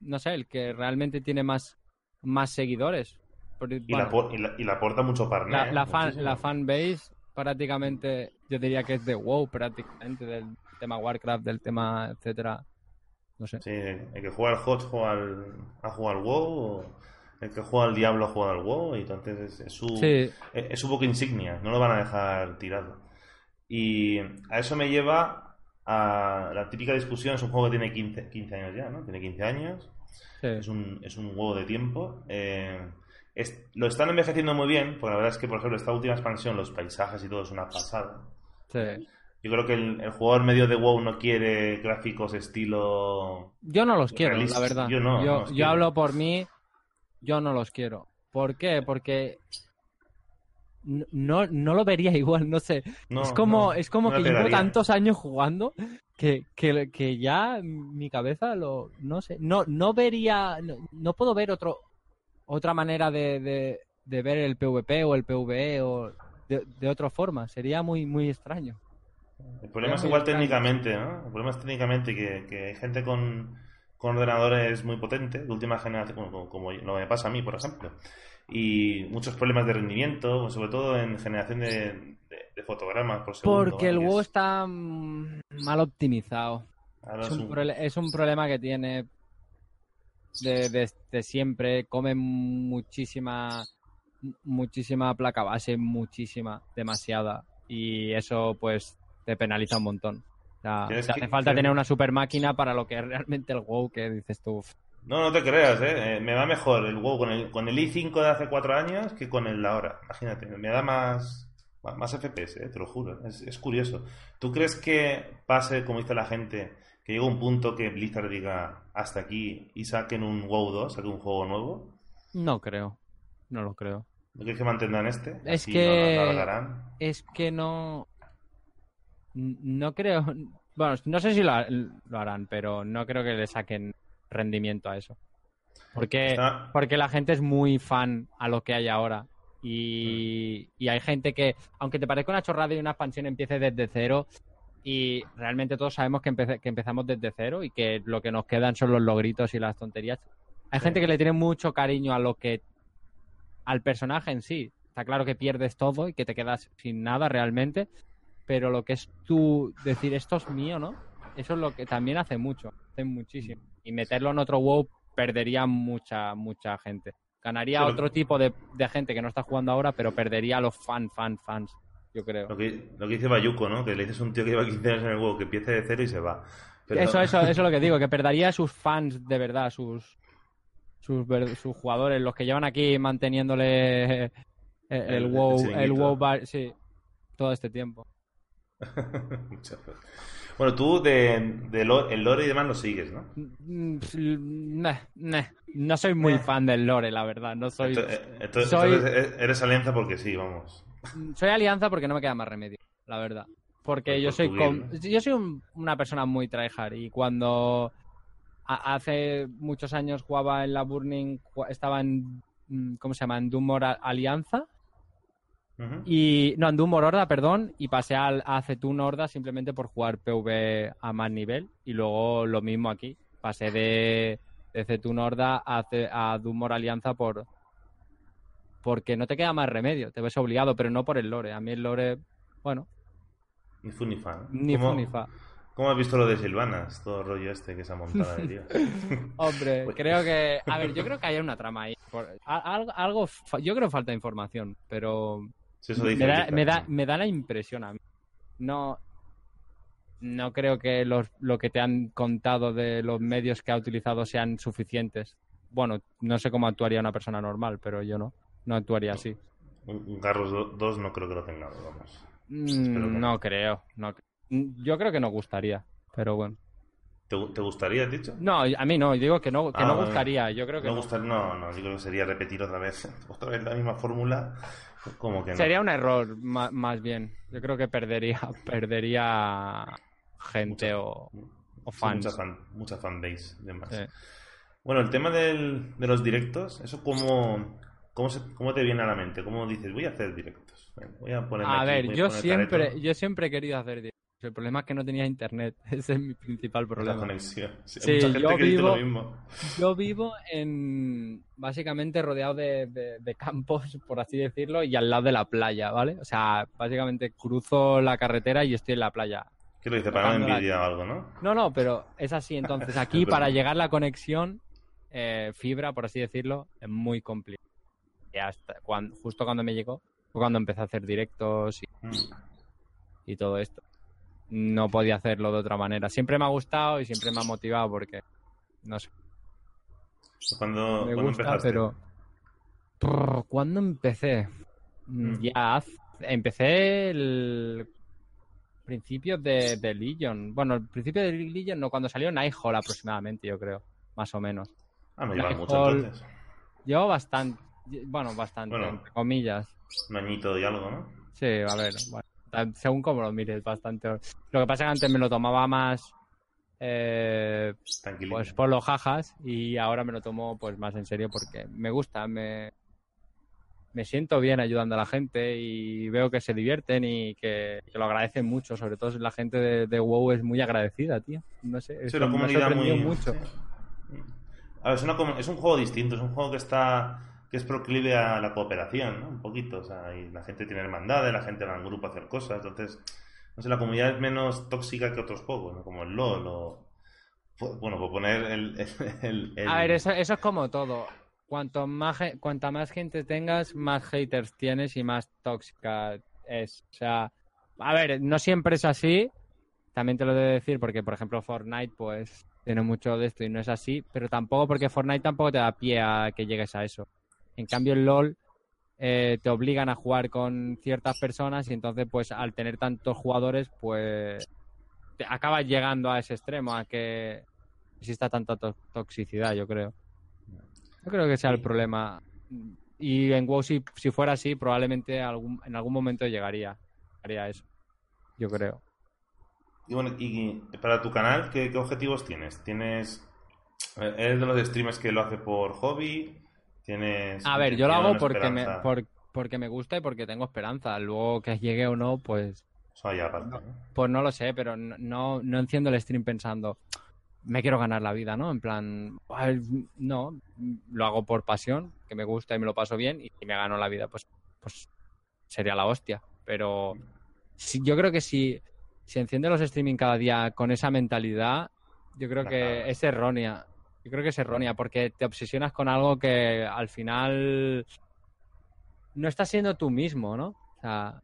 no sé, el que realmente tiene más, más seguidores. Y, bueno, la, y, la, y la aporta mucho partner. la, la fan, la fanbase prácticamente, yo diría que es de WoW prácticamente, del tema Warcraft, del tema, etcétera. No sé. Sí, el que juega al HOT juega al, ha jugado al WoW, o el que juega al Diablo ha jugado al WoW, y entonces es, es su, Sí, es, es su boca insignia, no lo van a dejar tirado. Y a eso me lleva a la típica discusión, es un juego que tiene 15, 15 años ya, ¿no? Tiene 15 años, sí. es un, es un huevo de tiempo. eh, es- lo están envejeciendo muy bien, porque la verdad es que, por ejemplo, esta última expansión, los paisajes y todo es una pasada. sí. Yo creo que el, el jugador medio de WoW no quiere gráficos estilo... Yo no los quiero, Realista. la verdad. Yo no, yo, no hablo por mí, yo no los quiero. ¿Por qué? Porque no, no lo vería [laughs] igual, no sé. No, es como, no, es como que le llevo tantos años jugando que, que, que ya mi cabeza lo, no sé, no, no vería, no puedo ver otro, otra manera de, de, de ver el PvP o el PvE o de, de otra forma. Sería muy, muy extraño. El problema es igual extraño. técnicamente, ¿no? El problema es técnicamente que, que hay gente con, con ordenadores muy potentes, de última generación, como, como, lo que me pasa a mí, por ejemplo. Y muchos problemas de rendimiento, sobre todo en generación de, de- de fotogramas por segundo. Porque el WoW es- está mal optimizado. un, es un problema que tiene de, de- de siempre. Come muchísima, muchísima placa base, muchísima, demasiada. Y eso, pues, te penaliza un montón. O sea, que- hace falta tener una super máquina para lo que es realmente el WoW que dices tú. No, no te creas, ¿eh? Eh, Me va mejor el WoW con el, con el i5 de hace cuatro años que con el de ahora. Imagínate, me da más, más, más FPS, ¿eh? Te lo juro. Es, es curioso. ¿Tú crees que pase, como dice la gente, que llegue un punto que Blizzard diga hasta aquí y saquen un WoW 2, saquen un juego nuevo? No creo. No lo creo. ¿No crees que mantendrán este? Es Así que- lo alargarán. Es que no. No creo. Bueno, no sé si lo, ha- lo harán, pero no creo que le saquen rendimiento a eso. Porque, Está- porque la gente es muy fan a lo que hay ahora. Y, y hay gente que, aunque te parezca una chorrada y una expansión empiece desde cero, y realmente todos sabemos que, empece- que empezamos desde cero y que lo que nos quedan son los logritos y las tonterías. Hay Sí. gente que le tiene mucho cariño a lo que al personaje en sí. Está claro que pierdes todo y que te quedas sin nada realmente, pero lo que es tú decir esto es mío, ¿no? Eso es lo que también hace mucho, hace muchísimo. Y meterlo en otro WoW perdería mucha, mucha gente. Ganaría Pero- otro tipo de, de gente que no está jugando ahora, pero perdería a los fan, fan, fans, yo creo. Lo que, lo que dice Bayuco, ¿no? Que le dices a un tío que lleva 15 años en el juego que empiece de cero y se va. Pero- Eso, eso, eso es lo que digo, que perdería a sus fans de verdad, sus, sus, sus jugadores, los que llevan aquí manteniéndole eh, el, El- el WoW, el. WoW, bar- sí, todo este tiempo. [laughs] Bueno, tú de, de lo- el lore y demás lo sigues, ¿no? Mm, pf, neh, neh. No soy muy fan del lore, la verdad. No soy. Entonces- soy- entonces eres alianza porque sí, vamos. Soy alianza porque no me queda más remedio, la verdad. Porque Por- yo soy yo soy un- una persona muy tryhard y cuando a- hace muchos años jugaba en la Burning, estaba en mm, ¿cómo se llama? En Doomor A- Alianza y no, en Doomor Horda, perdón, y pasé al, a Zetun Horda simplemente por jugar PV a más nivel y luego lo mismo aquí. Pasé de, de Zetun Horda a, a Doomor Alianza por porque no te queda más remedio, te ves obligado, pero no por el lore. A mí el lore, bueno, Ni fu ni ¿Cómo, fu ni fa. ¿Cómo has visto lo de Silvanas? Todo el rollo este que se ha montado de tío. [laughs] Hombre, Pues- creo que. A ver, yo creo que hay una trama ahí. Por- algo, algo yo creo que falta información, pero. Sí, eso dice Me da, me da la impresión a mí. No. No creo que los, lo que te han contado de los medios que ha utilizado sean suficientes. Bueno, no sé cómo actuaría una persona normal, pero yo no. No actuaría así. Garros 2 no creo que lo tengamos, vamos. Mm, no. creo. No. Mm, Yo creo que no gustaría, pero bueno. ¿Te, te gustaría, has dicho? No, a mí no, digo que no, que Ah, no vale. gustaría. Yo creo que no, no. gustar- no, no, yo creo que sería repetir otra vez, [laughs] otra vez la misma fórmula. Como que no. Sería un error, más bien. Yo creo que perdería, [laughs] perdería gente o, o Sí, fans. mucha, fan, mucha fanbase de más. Sí. Bueno, el tema del- de los directos, ¿eso cómo, cómo, se- cómo te viene a la mente? ¿Cómo dices, voy a hacer directos? Voy a ponerme A aquí, ver, voy a yo poner siempre, careto, yo siempre he querido hacer directos. El problema es que no tenía internet. [laughs] Ese es mi principal la problema. conexión. Sí, mucha gente yo que dice lo vivo- mismo. Yo vivo en básicamente rodeado de, de- de campos, por así decirlo, y al lado de la playa, ¿vale? O sea, básicamente cruzo la carretera y estoy en la playa. ¿Qué lo dice? Para la- envidia o algo, ¿no? No, no, pero es así. [laughs] Entonces, aquí para llegar la conexión, eh, fibra, por así decirlo, es muy complicado. Hasta cuando, justo cuando me llegó, fue cuando empecé a hacer directos y, Mm. y todo esto. No podía hacerlo de otra manera. Siempre me ha gustado y siempre me ha motivado porque, no sé, ¿Cuándo, me cuándo gusta, empezaste? pero... Prr, ¿Cuándo empecé? Mm, Mm. Ya, empecé el principio de, de Legion. Bueno, el principio de Legion no, cuando salió Nighthall aproximadamente, yo creo, más o menos. Ah, me llevas mucho entonces. Llevo bastante, bueno, bastante, Bueno. entre comillas. Un añito y algo, ¿no? Sí, a ver, bueno, según como lo mires, bastante. Lo que pasa es que antes me lo tomaba más eh, pues por los jajas y ahora me lo tomo pues más en serio porque me gusta, me, me siento bien ayudando a la gente y veo que se divierten y que, que lo agradecen mucho, sobre todo la gente de, de WoW es muy agradecida, tío. No sé, Sí, eso una me comunidad sorprendido muy... mucho. sí. A ver, es, una es un juego distinto, es un juego que está que es proclive a la cooperación, ¿no? Un poquito, o sea, y la gente tiene hermandades, la gente va en grupo a hacer cosas, entonces, no sé, la comunidad es menos tóxica que otros juegos, ¿no? Como el LoL o... pu- Bueno, por poner el... [laughs] el- el- A ver, eso, eso es como todo. Cuanto más, cuanta más gente tengas, más haters tienes y más tóxica es. O sea, a ver, no siempre es así. También te lo debo decir porque, por ejemplo, Fortnite, pues, tiene mucho de esto y no es así. Pero tampoco porque Fortnite tampoco te da pie a que llegues a eso. En cambio, el LOL eh, te obligan a jugar con ciertas personas y entonces, pues, al tener tantos jugadores, pues, te acabas llegando a ese extremo, a que exista tanta to- toxicidad, yo creo. Yo creo que sea el problema. Y en WoW, si, si fuera así, probablemente algún, en algún momento llegaría, llegaría a eso. Yo creo. Y bueno, y para tu canal, ¿qué, qué objetivos tienes? ¿Tienes... eh, ¿Eres de los streamers que lo hace por hobby? ¿Tienes... A ver, yo lo hago porque me, por- porque me gusta y porque tengo esperanza. Luego que llegue o no, pues, Eso ya aparte, ¿no? pues no lo sé, pero no, no, no enciendo el stream pensando, me quiero ganar la vida, ¿no? En plan, no, lo hago por pasión, que me gusta y me lo paso bien, y si me gano la vida, pues, pues sería la hostia. Pero si, yo creo que si, si enciende los streaming cada día con esa mentalidad, yo creo que es errónea. Yo creo que es errónea porque te obsesionas con algo que al final no estás siendo tú mismo, ¿no? O sea,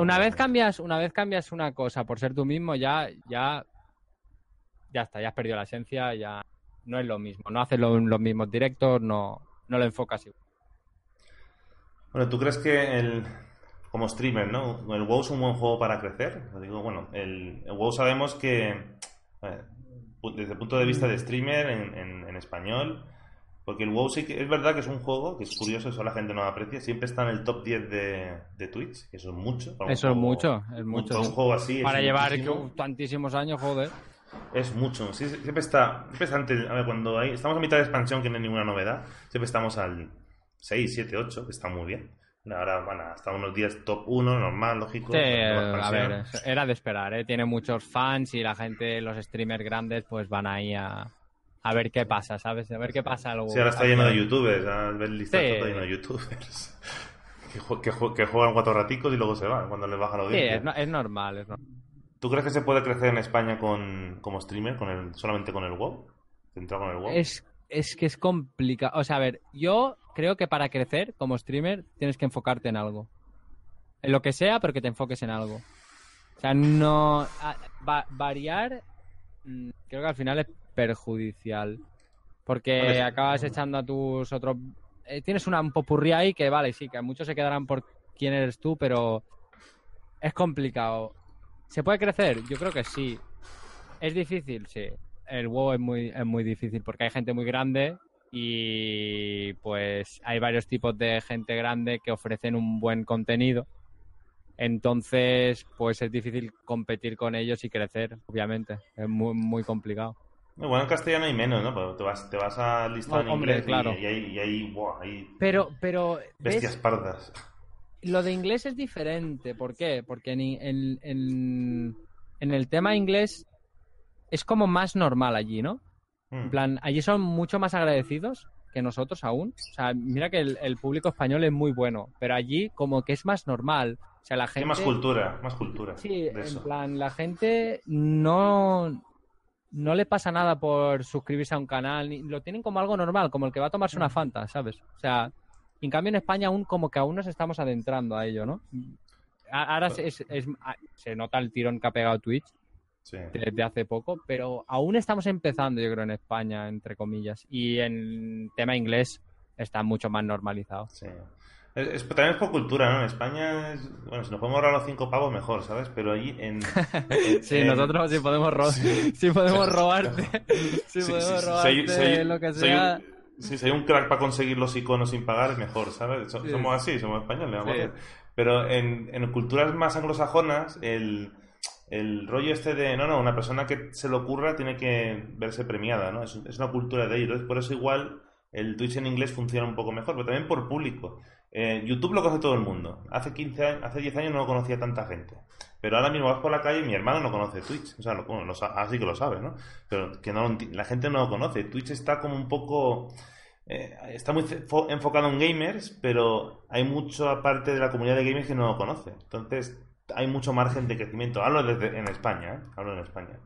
una, vez cambias, una vez cambias una cosa por ser tú mismo, ya, ya, ya está, ya has perdido la esencia, ya no es lo mismo. No haces los mismos directos, no, no lo enfocas igual. Bueno, ¿tú crees que el, como streamer, ¿no? El WoW es un buen juego para crecer. digo, bueno, el, WoW sabemos que, desde el punto de vista de streamer en, español, porque el WoW sí que es verdad que es un juego que es curioso, eso la gente no aprecia, siempre está en el top 10 de, de Twitch, eso es mucho. Eso es mucho, es mucho. un juego así. Para llevar tantísimos años, joder. Es mucho, siempre está, siempre a ver, cuando hay, estamos a mitad de expansión que no hay ninguna novedad, siempre estamos al 6, 7, 8, que está muy bien. Ahora van hasta unos días top 1, normal, lógico. Sí, a ver, era de esperar, ¿eh? Tiene muchos fans y la gente, los streamers grandes, pues van ahí a, a ver qué pasa, ¿sabes? A ver qué pasa luego. Sí, ahora está lleno de youtubers, a ver el listado está lleno de youtubers. [laughs] que, que, juegan cuatro raticos y luego se van cuando les baja la audiencia. Sí, es, normal, es normal. ¿Tú crees que se puede crecer en España con, como streamer, con el, solamente con el WoW? con el WoW? Es, es que es complicado. O sea, a ver, yo creo que para crecer como streamer tienes que enfocarte en algo. En lo que sea, pero que te enfoques en algo. O sea, no. variar, mm, creo que al final es perjudicial. Porque acabas echando a tus otros. Eh, tienes una, un popurrí ahí que, vale, sí, que muchos se quedarán por quién eres tú, pero es complicado. ¿Se puede crecer? Yo creo que sí. ¿Es difícil? Sí el WoW es muy, es muy difícil porque hay gente muy grande y pues hay varios tipos de gente grande que ofrecen un buen contenido. Entonces, pues es difícil competir con ellos y crecer, obviamente. Es muy, muy complicado. Bueno, en castellano hay menos, ¿no? te vas, te vas a listar en inglés claro. y, hay, hay, pero, pero, bestias pardas. Lo de inglés es diferente. ¿Por qué? Porque en, en, en el tema inglés es como más normal allí, ¿no? En hmm. plan, allí son mucho más agradecidos que nosotros aún. O sea, mira que el, público español es muy bueno, pero allí como que es más normal. O sea, la gente... más cultura, más cultura. Sí, en plan, la gente no, no le pasa nada por suscribirse a un canal, lo tienen como algo normal, como el que va a tomarse una hmm. Fanta, ¿sabes? O sea, en cambio en España aún como que aún nos estamos adentrando a ello, ¿no? Ahora pues se nota el tirón que ha pegado Twitch, desde hace poco, pero aún estamos empezando, yo creo, en España, entre comillas. Y en tema inglés está mucho más normalizado. Sí. Es, también es por cultura, ¿no? En España, bueno, si nos podemos ahorrar los cinco pavos, mejor, ¿sabes? Pero allí en... [laughs] sí, nosotros sí podemos, robar [laughs] sí. podemos [laughs] robarte, si podemos robarte lo que sea... Si hay un crack para conseguir los iconos sin pagar, es mejor, ¿sabes? Somos así, somos españoles, vamos Pero en, en culturas más anglosajonas, el el rollo este de, no, no, una persona que se lo ocurra tiene que verse premiada, ¿no? Es, una cultura de ellos. por eso igual el Twitch en inglés funciona un poco mejor, pero también por público. Eh, YouTube lo conoce todo el mundo. Hace 15 años, hace 10 años no lo conocía tanta gente. Pero ahora mismo vas por la calle y mi hermano no conoce Twitch. O sea, lo, bueno, así que lo sabe, ¿no? Pero que no la gente no lo conoce. Twitch está como un poco... Eh, está muy enfocado en gamers, pero hay mucha parte de la comunidad de gamers que no lo conoce. Entonces, hay mucho margen de crecimiento. Hablo desde, en España, ¿eh? Hablo en España.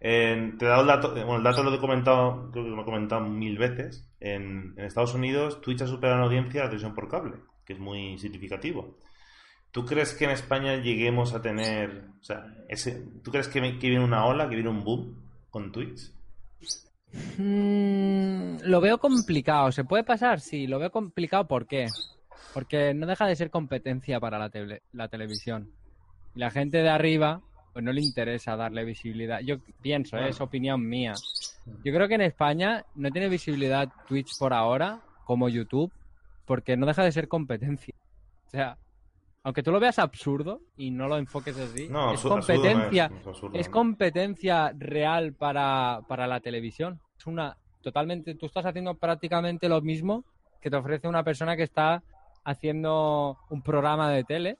te he dado el dato, bueno, el dato lo he comentado, creo que lo he comentado mil veces. En, Estados Unidos, Twitch ha superado en audiencia la televisión por cable, que es muy significativo. ¿Tú crees que en España lleguemos a tener, o sea, ese, ¿tú crees que, viene una ola, que viene un boom con Twitch? Mm, lo veo complicado. ¿Se puede pasar? Sí, lo veo complicado. ¿Por qué? Porque no deja de ser competencia para la, la televisión. Y la gente de arriba, pues no le interesa darle visibilidad. Yo pienso, ¿eh? es opinión mía. Yo creo que en España no tiene visibilidad Twitch por ahora, como YouTube, porque no deja de ser competencia. O sea, aunque tú lo veas absurdo y no lo enfoques así, es competencia, es, competencia real para, para la televisión. Es una totalmente, tú estás haciendo prácticamente lo mismo que te ofrece una persona que está haciendo un programa de tele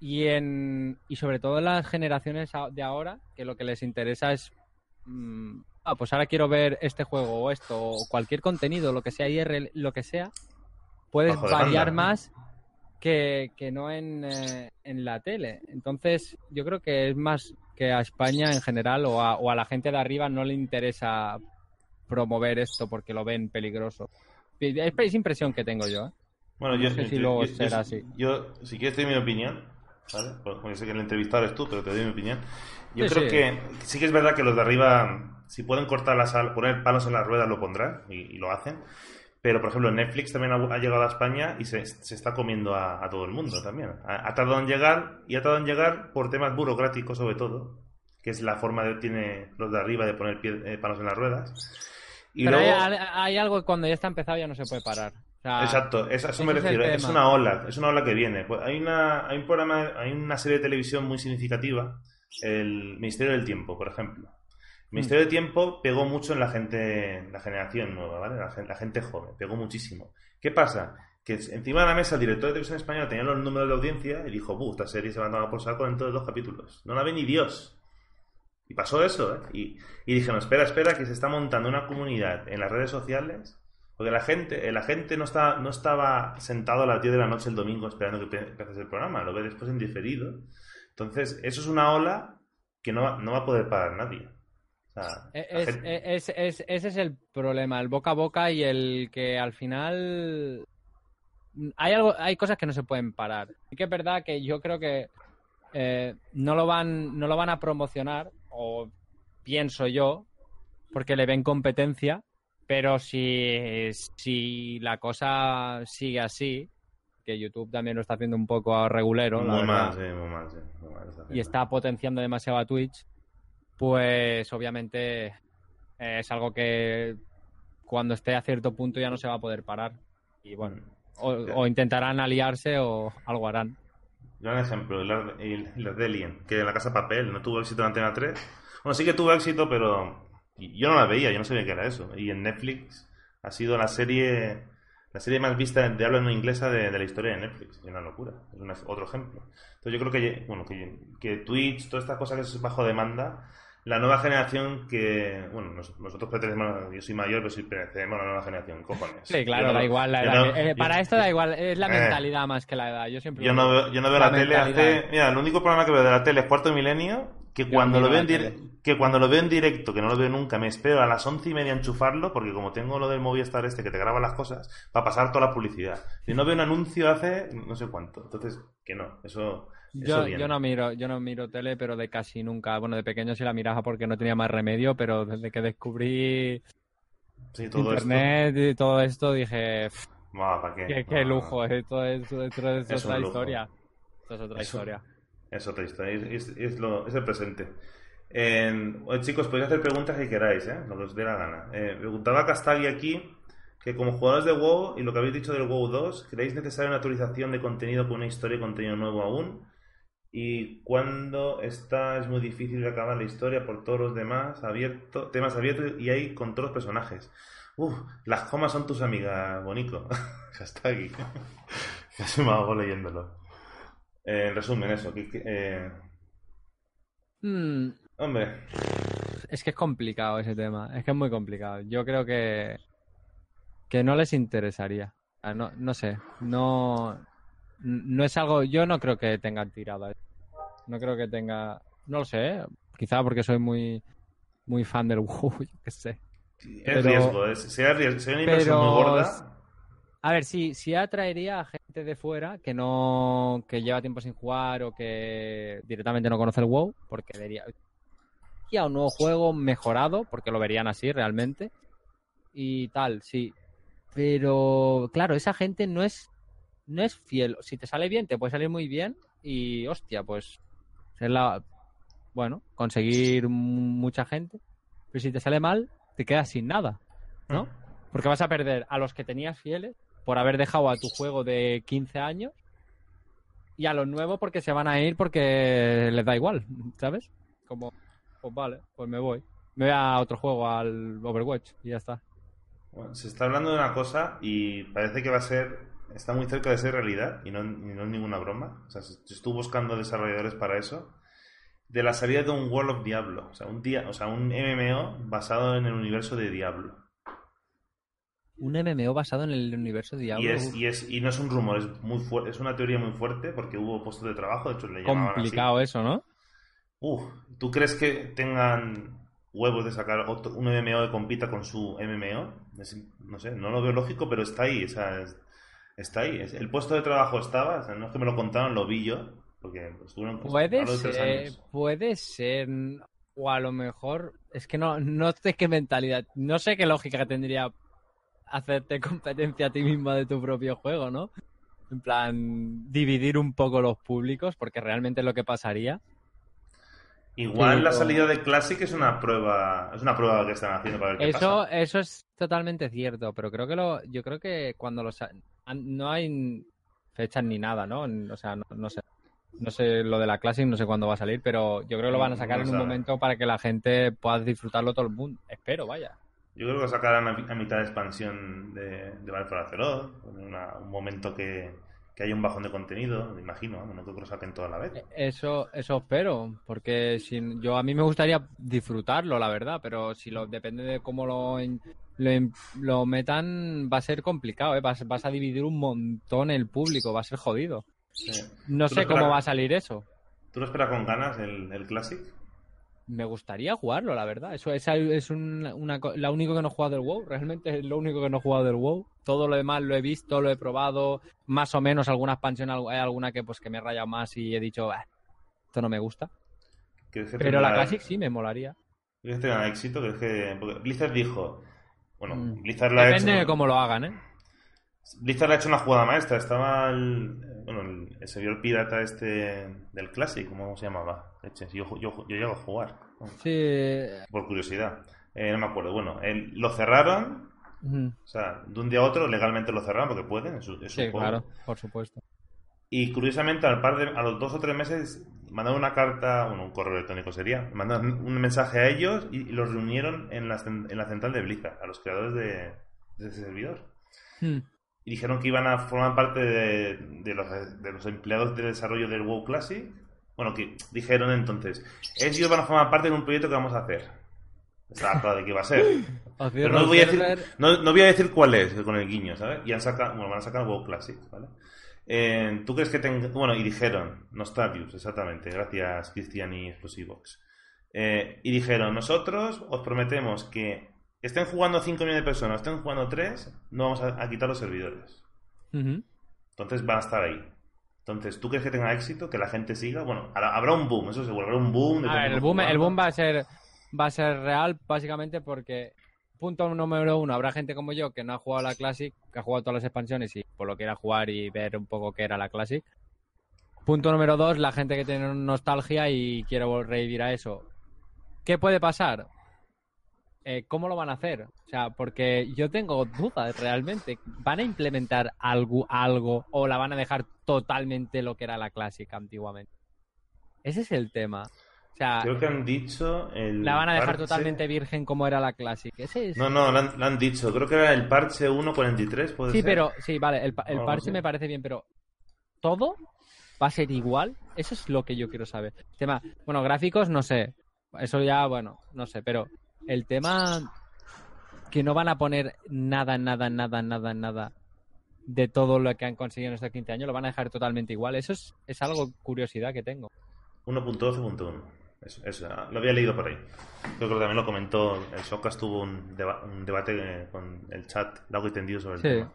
y, en, y sobre todo las generaciones de ahora, que lo que les interesa es mm, ah, pues ahora quiero ver este juego o esto, o cualquier contenido, lo que sea IR, lo que sea, puedes variar más que, que no en, eh, en la tele. Entonces, yo creo que es más que a España en general o a, o a la gente de arriba no le interesa promover esto porque lo ven peligroso. Es, es impresión que tengo yo. ¿eh? Bueno, No yo, sé si yo- luego yo- será así. Yo, si quieres, doy mi opinión, ¿vale? Porque sé que el entrevistado eres tú, pero te doy mi opinión. Yo Sí, creo sí. que sí que es verdad que los de arriba, si pueden cortar las al- poner palos en las ruedas, lo pondrán y, y lo hacen. Pero, por ejemplo, Netflix también ha, ha llegado a España y se, se está comiendo a, a todo el mundo también. Ha, ha tardado en llegar y ha tardado en llegar por temas burocráticos, sobre todo, que es la forma que tiene los de arriba de poner pie- eh, palos en las ruedas. Y Pero luego- hay, hay algo que cuando ya está empezado ya no se puede parar. Sea, Exacto, es, a eso me es refiero. Es, una ola, es una ola que viene. Pues hay una, hay un programa, hay una serie de televisión muy significativa, el Ministerio del Tiempo, por ejemplo. El Ministerio del Tiempo pegó mucho en la gente, la generación nueva, ¿vale? La, la gente joven, pegó muchísimo. ¿Qué pasa? Que encima de la mesa el director de televisión española tenía los números de audiencia y dijo, ¡buh! Esta serie se va a tomar por saco dentro de dos capítulos. No la ve ni Dios. Y pasó eso, ¿eh? Y, y dije, no, espera, espera, que se está montando una comunidad en las redes sociales. Porque la gente, eh, la gente no, está, no estaba sentado a las 10 de la noche el domingo esperando que empezase el programa, lo ve después en diferido. Entonces, eso es una ola que no va, no va a poder parar nadie. O sea, Es, gente- es- es- ese es el problema, el boca a boca y el que al final hay algo, hay cosas que no se pueden parar. Sí que es verdad que yo creo que eh, no lo van, no lo van a promocionar, o pienso yo, porque le ven competencia, pero si, si la cosa sigue así, que YouTube también lo está haciendo un poco regulero, la muy verdad, mal, sí, muy mal, sí, muy mal está y está potenciando demasiado a Twitch, pues obviamente eh, es algo que cuando esté a cierto punto ya no se va a poder parar. Y bueno, o, o intentarán aliarse o algo harán. Gran ejemplo, el, el, el Ardelian, que en la Casa Papel no tuvo éxito en Antena 3. Bueno, sí que tuvo éxito, pero yo no la veía, yo no sabía que era eso. Y en Netflix ha sido la serie la serie más vista de habla no inglesa de, de la historia de Netflix. Es una locura, es una- otro ejemplo. Entonces yo creo que, bueno, que, que Twitch, todas estas cosas que es bajo demanda, la nueva generación que, bueno, nos- nosotros pertenecemos, yo soy mayor, pero sí pertenecemos a la nueva generación, cojones. Sí, claro, Yo no- da igual la yo edad. no- Eh, yo- para esto da igual, es la Eh. mentalidad más que la edad. Yo siempre Yo no veo, yo no veo la, tele hace. Mira, el único programa que veo de la tele es Cuarto Milenio. Que cuando, lo veo en la dire- tele. que cuando lo veo en directo, que no lo veo nunca, me espero a las once y media enchufarlo, porque como tengo lo del Movistar este que te graba las cosas, para pasar toda la publicidad. Si no veo un anuncio hace no sé cuánto. Entonces, que no, eso. Yo, no miro, yo no miro tele, pero de casi nunca. Bueno, de pequeño sí la miraba porque no tenía más remedio, pero desde que descubrí Sí, todo internet y todo esto dije, "Pff, esto. Buah, ¿para qué? qué, qué No, lujo, esto es, esto es otra historia. Esto es otra historia. Es otra historia, es, lo, es el presente. En- oye, chicos, podéis hacer preguntas que queráis, ¿eh? lo os dé la gana. Eh, preguntaba Castagui aquí que como jugadores de WoW y lo que habéis dicho del WoW 2, ¿creéis necesaria una actualización de contenido con una historia y contenido nuevo aún? Y cuando está es muy difícil de acabar la historia por todos los demás abierto, temas abiertos y hay con todos los personajes. Uf, las comas son tus amigas, Bonico. [laughs] Castagui. [laughs] Casi me hago leyéndolo. Eh, en resumen, eso. eh, Mm, Hombre, es que es complicado ese tema, es que es muy complicado. Yo creo que, que no les interesaría. No, no sé, no, no es algo, yo no creo que tengan tirada. No creo que tenga, no lo sé, quizá porque soy muy, muy fan del [laughs] WoW, yo qué sé. es Pero- riesgo. Es, una inversión pero- muy gorda. A ver, sí, sí atraería a gente de fuera que no, que lleva tiempo sin jugar o que directamente no conoce el WoW, porque vería un nuevo juego mejorado, porque lo verían así realmente. Y tal, sí. Pero, claro, esa gente no es, no es fiel. Si te sale bien, te puede salir muy bien. Y, hostia, pues, ser la, bueno, conseguir mucha gente. Pero si te sale mal, te quedas sin nada, ¿no? Porque vas a perder a los que tenías fieles por haber dejado a tu juego de 15 años y a los nuevos porque se van a ir porque les da igual, ¿sabes? Como, pues vale, pues me voy. Me voy a otro juego, al Overwatch y ya está. Bueno, se está hablando de una cosa y parece que va a ser, está muy cerca de ser realidad y no, no es ninguna broma. O sea, se- se estuvo buscando desarrolladores para eso. de la salida de un World of Diablo. O sea, un, día, o sea, un MMO basado en el universo de Diablo. Un MMO basado en el universo de Diablo. Y, es, y, es, y no es un rumor, es muy fuerte, es una teoría muy fuerte porque hubo puestos de trabajo, de hecho le llamaban Complicado así. eso, ¿no? Uf, ¿tú crees que tengan huevos de sacar otro, un MMO que compita con su MMO? Es- no sé, no lo veo lógico, pero está ahí, o sea, es- está ahí. El puesto de trabajo estaba, o sea, no es que me lo contaron, lo vi yo, porque estuvieron pues, Puede ser, años. puede ser, o a lo mejor, es que no, no sé qué mentalidad, no sé qué lógica tendría hacerte [laughs] competencia a ti misma de tu propio juego, ¿no? En plan, dividir un poco los públicos, porque realmente es lo que pasaría. Igual Sí, la salida de Classic es una prueba, es una prueba que están haciendo para ver qué Eso, pasa. eso es totalmente cierto, pero creo que lo, yo creo que cuando los no hay fechas ni nada, ¿no? O sea, no, no sé. No sé lo de la Classic, no sé cuándo va a salir, pero yo creo que lo van a sacar no en un momento para que la gente pueda disfrutarlo todo el mundo. Espero, vaya. Yo creo que sacarán a, mitad de expansión de, de una- un momento que, que haya un bajón de contenido, me imagino, no creo que lo saquen toda la vez. Eh, Eso, eso espero, porque si, yo a mí me gustaría disfrutarlo, la verdad, pero si lo depende de cómo lo, lo, metan, va a ser complicado, ¿eh? vas, vas a dividir un montón el público, va a ser jodido. Sí. No ¿Tú sé cómo va a salir eso. ¿Tú lo esperas con ganas el, el Classic? Me gustaría jugarlo, la verdad. Eso es, es un- una, la único que no he jugado del WoW. Realmente es lo único que no he jugado del WoW. Todo lo demás lo he visto, lo he probado. Más o menos alguna expansión, hay alguna que pues que me he rayado más y he dicho, "Ah, esto no me gusta. ¿Crees que Pero la tendrá- Classic sí me molaría. ¿Crees que tenga éxito? ¿Crees que...? Porque Blizzard dijo... Bueno, Mm. Blizzard ha Depende hecho... de cómo lo hagan, ¿eh? Blizzard ha hecho una jugada maestra. Estaba el, bueno, el, el servidor pirata este del Classic, ¿cómo se llamaba? Yo, yo, yo llego a jugar, Sí. por curiosidad. Eh, no me acuerdo. Bueno, lo cerraron, o sea, de un día a otro legalmente lo cerraron porque pueden, es es Sí, juego. claro, por supuesto. Y curiosamente, al par de, a los dos o tres meses, mandaron una carta, bueno, un correo electrónico sería, mandaron un mensaje a ellos y, y los reunieron en la, en la central de Blizzard, a los creadores de, de ese servidor. Hmm. Y dijeron que iban a formar parte de, de los, de los empleados de desarrollo del WoW Classic. Bueno, que dijeron entonces, ellos van a formar parte de un proyecto que vamos a hacer. Estaba claro de qué iba a ser. [laughs] Pero no voy, a decir, no, no voy a decir cuál es con el guiño, ¿sabes? Y han sacado, bueno, van a sacar WoW Classic, ¿vale? Eh, ¿Tú crees que tenga... Bueno, y dijeron, Nostalgius, exactamente, gracias Cristian y Explosivox. Eh, y dijeron, nosotros os prometemos que estén jugando 5 millones de personas, estén jugando 3, no vamos a, a quitar los servidores. Entonces van a estar ahí. Entonces, ¿tú crees que tenga éxito? ¿Que la gente siga? Bueno, habrá un boom, eso seguro, habrá un boom. de A ver, el boom, el boom va a ser va a ser real básicamente porque punto número uno, habrá gente como yo que no ha jugado la Classic, que ha jugado todas las expansiones y por lo quiera jugar y ver un poco qué era la Classic. Punto número dos, la gente que tiene nostalgia y quiere revivir a eso. ¿Qué puede pasar? Eh, ¿Cómo lo van a hacer? O sea, porque yo tengo dudas realmente. ¿Van a implementar algo, algo o la van a dejar totalmente lo que era la Classic antiguamente? Ese es el tema. O sea, Creo que han dicho. El la van a dejar parche- totalmente virgen como era la. Ese es... No, no, lo han, lo han dicho. Creo que era el parche 1.43, puede sí, ser. pero sí, vale, el, el parche me parece bien, pero todo va a ser igual. Eso es lo que yo quiero saber. Tema, bueno, gráficos no sé. Eso ya, bueno, no sé, pero el tema que no van a poner nada, nada, nada, nada, nada de todo lo que han conseguido en estos 15 años, lo van a dejar totalmente igual. Eso es, es algo curiosidad que tengo. 1.12.1. Eso, eso, lo había leído por ahí. Creo que también lo comentó. El Showcast tuvo un, deba- un debate eh, con el chat largo y tendido sobre el Sí. tema.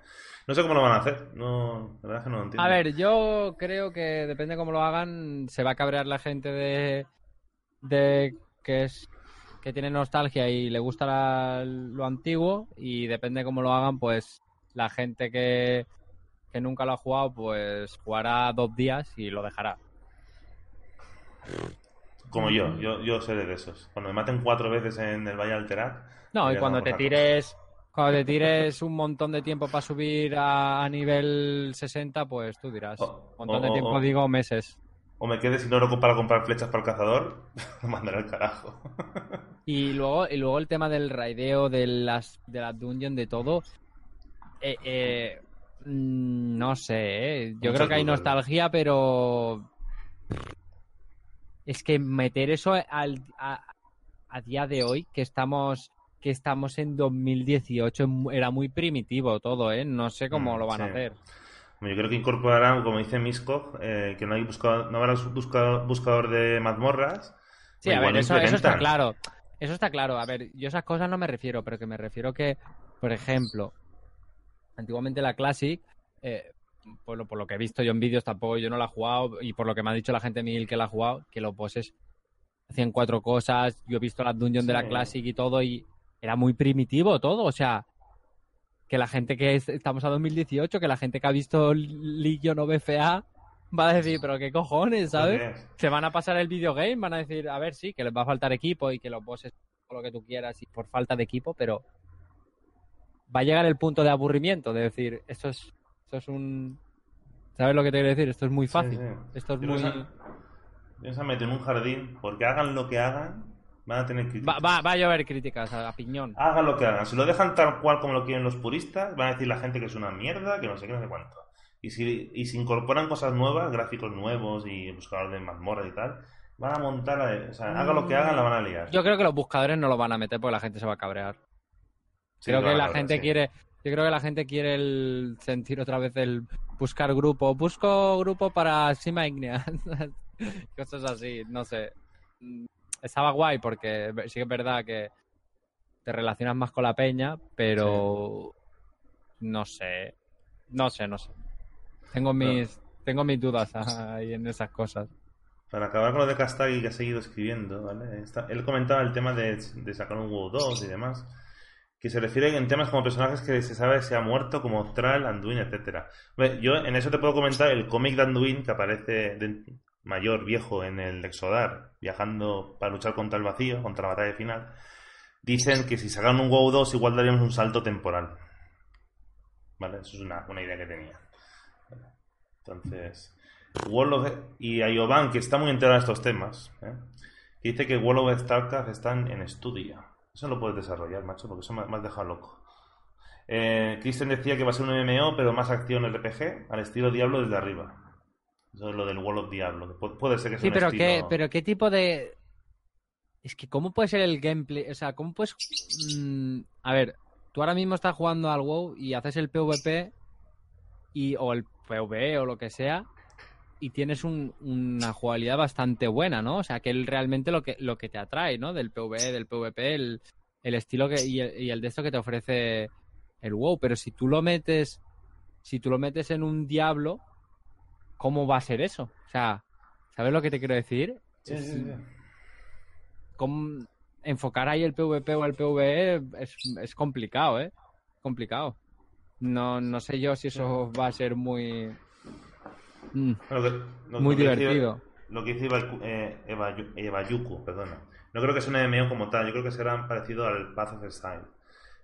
No sé cómo lo van a hacer. No, la verdad es que no lo entiendo. A ver, yo creo que depende cómo lo hagan, se va a cabrear la gente de, de que es que tiene nostalgia y le gusta la- lo antiguo y depende cómo lo hagan, pues la gente que, que nunca lo ha jugado, pues jugará dos días y lo dejará. Como yo, yo, yo seré de esos. Cuando me maten cuatro veces en el Valle Alterar. No, y cuando te tires cuando te tires un montón de tiempo para subir a, a nivel 60, pues tú dirás. Un montón de tiempo digo meses. O me quede sin oro para comprar flechas para el cazador, [laughs] lo mandaré al carajo. Y luego, y luego el tema del raideo, de las, de las dungeons, de todo. eh, eh, mm, no sé, eh. yo Muchas creo que hay dudas, nostalgia, pero es que meter eso al, a, a día de hoy, que estamos que estamos en 2018, era muy primitivo todo, ¿eh? No sé cómo Mm, lo van a hacer. Yo creo que incorporarán, como dice Miskov, eh, que no hay buscador, no habrá buscador, buscador de mazmorras. Sí, a ver, eso, eso está claro. Eso está claro. A ver, yo esas cosas no me refiero, pero que me refiero que, por ejemplo, antiguamente la Classic, eh, por, lo, por lo que he visto yo en vídeos, tampoco yo no la he jugado, y por lo que me ha dicho la gente Miguel que la ha jugado, que los bosses hacían cuatro cosas, yo he visto las dungeons de la Sí. Classic y todo, y era muy primitivo todo, o sea, que la gente que es- estamos a 2018, que la gente que ha visto Legion o BFA [laughs] va a decir, pero qué cojones, ¿sabes? ¿Por qué? se van a pasar el videogame, van a decir, a ver, sí, que les va a faltar equipo y que los bosses, lo que tú quieras, y por falta de equipo, pero va a llegar el punto de aburrimiento, de decir, esto es, esto es un... ¿Sabes lo que te quiero decir? Esto es muy fácil. Sí, sí. Esto es muy... se han metido en un jardín, porque hagan lo que hagan, van a tener que... Va, va, va a llover críticas a, a piñón. Hagan lo que hagan. Si lo dejan tal cual como lo quieren los puristas, van a decir la gente que es una mierda, que no sé qué, no sé cuánto. Y si, y si incorporan cosas nuevas, gráficos nuevos y buscador de mazmorras y tal, van a montar, la- o sea, hagan lo que hagan, la van a liar. Yo creo que los buscadores no lo van a meter porque la gente se va a cabrear. Sí, creo que a la gente sí. quiere yo creo que la gente quiere el sentir otra vez el buscar grupo busco grupo para Sima Ignea [laughs] cosas así no sé estaba guay porque sí que es verdad que te relacionas más con la peña pero no sé no sé no sé tengo mis tengo mis dudas ahí en esas cosas Para acabar con lo de Kastagi que ha seguido escribiendo, ¿vale? Está- él comentaba el tema de, de sacar un WoW 2 y demás, que se refiere en temas como personajes que se sabe si ha muerto, como Thrall, Anduin, etcétera. Hombre, Yo en eso te puedo comentar el cómic de Anduin que aparece de- mayor, viejo, en el Exodar, viajando para luchar contra el vacío, contra la batalla final. Dicen que si sacaran un WoW 2 igual daríamos un salto temporal. ¿Vale? Eso es una, una idea que tenía. Entonces, World of... Y a Iovan, que está muy enterado de estos temas, ¿eh? dice que World of StarCraft están en estudio. Eso lo puedes desarrollar, macho, porque eso me, me has dejado loco. Eh, Kristen decía que va a ser un MMO, pero más acción RPG, al estilo Diablo desde arriba. Eso es lo del World of Diablo. pu- puede ser que sea Sí, un pero estilo... qué, pero qué tipo de. Es que, ¿cómo puede ser el gameplay? O sea, ¿cómo puedes. mm, a ver, tú ahora mismo estás jugando al WoW y haces el PvP y, o el PvE o lo que sea y tienes un- una jugabilidad bastante buena, ¿no? O sea, que es realmente lo que, lo que te atrae, ¿no? Del PvE, del PvP, el, el estilo que, y, el, y el de esto que te ofrece el WoW. Pero si tú lo metes. Si tú lo metes en un Diablo, ¿cómo va a ser eso? O sea, ¿sabes lo que te quiero decir? Sí, sí, sí. cómo enfocar ahí el PvP o el PvE es, es complicado, ¿eh? Complicado. No, no sé yo si eso va a ser muy... mm, Lo que- lo- muy lo que decía- divertido. lo que dice Eva, eh, Eva, Evayuku, perdona. No creo que sea un MMO como tal, yo creo que será parecido al Path of Exile.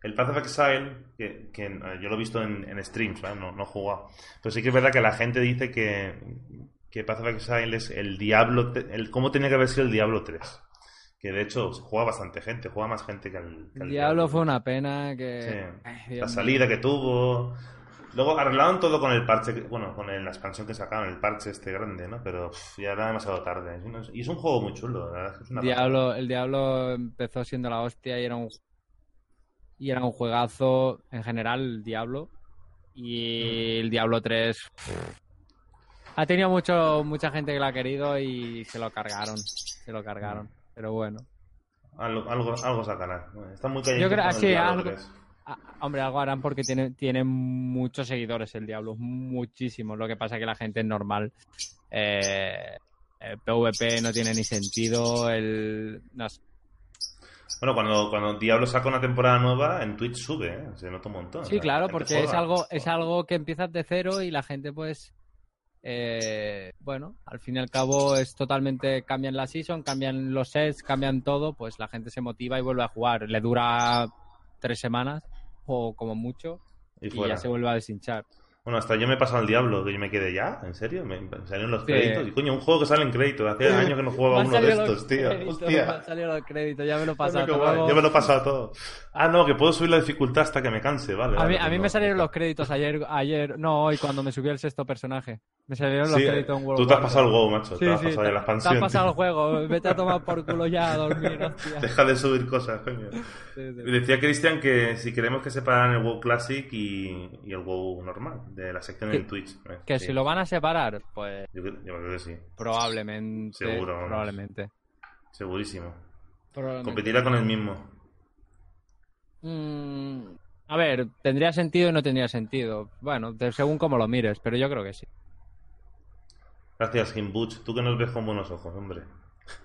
El Path of Exile, que, que, eh, yo lo he visto en, en streams, ¿vale? no, no he jugado. Pero sí que es verdad que la gente dice que, que Path of Exile es el Diablo, el, cómo tenía que haber sido el Diablo 3. Que de hecho juega bastante gente, juega más gente que el, que El Diablo fue una pena que... Sí. Ay, la salida que tuvo. Luego arreglaron todo con el parche, bueno, con el- la expansión que sacaron, el parche este grande, ¿no? Pero pff, ya era demasiado tarde. Y es un juego muy chulo, la verdad es que es una. Diablo, el Diablo empezó siendo la hostia y era un... Y era un juegazo en general, el Diablo. Y el Diablo 3... Ha tenido mucho, mucha gente que lo ha querido y se lo cargaron. Se lo cargaron. Pero bueno. Algo, algo, algo sacarán. Está muy Yo creo- Diablo algo- 3. Ah, hombre, algo harán porque tiene, tiene muchos seguidores el Diablo, muchísimos. Lo que pasa es que la gente es normal. Eh, el PvP no tiene ni sentido. El, no sé. Bueno, cuando, cuando Diablo saca una temporada nueva, en Twitch sube, ¿eh? Se nota un montón. Sí, La claro, porque es algo, es algo que empiezas de cero y la gente, pues, eh, bueno, al fin y al cabo es totalmente, cambian la season, cambian los sets, cambian todo, pues la gente se motiva y vuelve a jugar. Le dura tres semanas o como mucho Y ya se vuelve a deshinchar. Bueno, hasta yo me he pasado al Diablo, que yo me quedé ya, ¿en serio? Me salieron los Sí. créditos. Y coño, un juego que sale en créditos. Hacía [laughs] años que no jugaba uno de estos, tío. créditos, Hostia. me han salido los créditos, ya me lo he pasado. luego. Yo me lo he pasado todo. Ah, no, que puedo subir la dificultad hasta que me canse, vale. A vale, mí, a pues mí no. me salieron los créditos ayer, ayer, no hoy, cuando me subí el sexto personaje. Me salieron los Sí, créditos en World tú te has pasado el WoW, macho. Sí, te has sí, pasado ya la te expansión. has pasado el juego. Vete a tomar por culo ya a dormir, [laughs] hostia. Deja de subir cosas, coño. Sí, sí. Y decía Cristian que si queremos que separan el WoW Classic y, y el WoW normal, de la sección en Twitch. ¿eh? Que Sí. si lo van a separar, pues Yo, creo- yo creo que sí, probablemente. Seguro, vamos. Probablemente. segurísimo. Probablemente. Competirá con el mismo. Mm, a ver, tendría sentido y no tendría sentido. Bueno, de- según como lo mires, pero yo creo que sí. Gracias, Himbuch. Tú que nos ves con buenos ojos, hombre.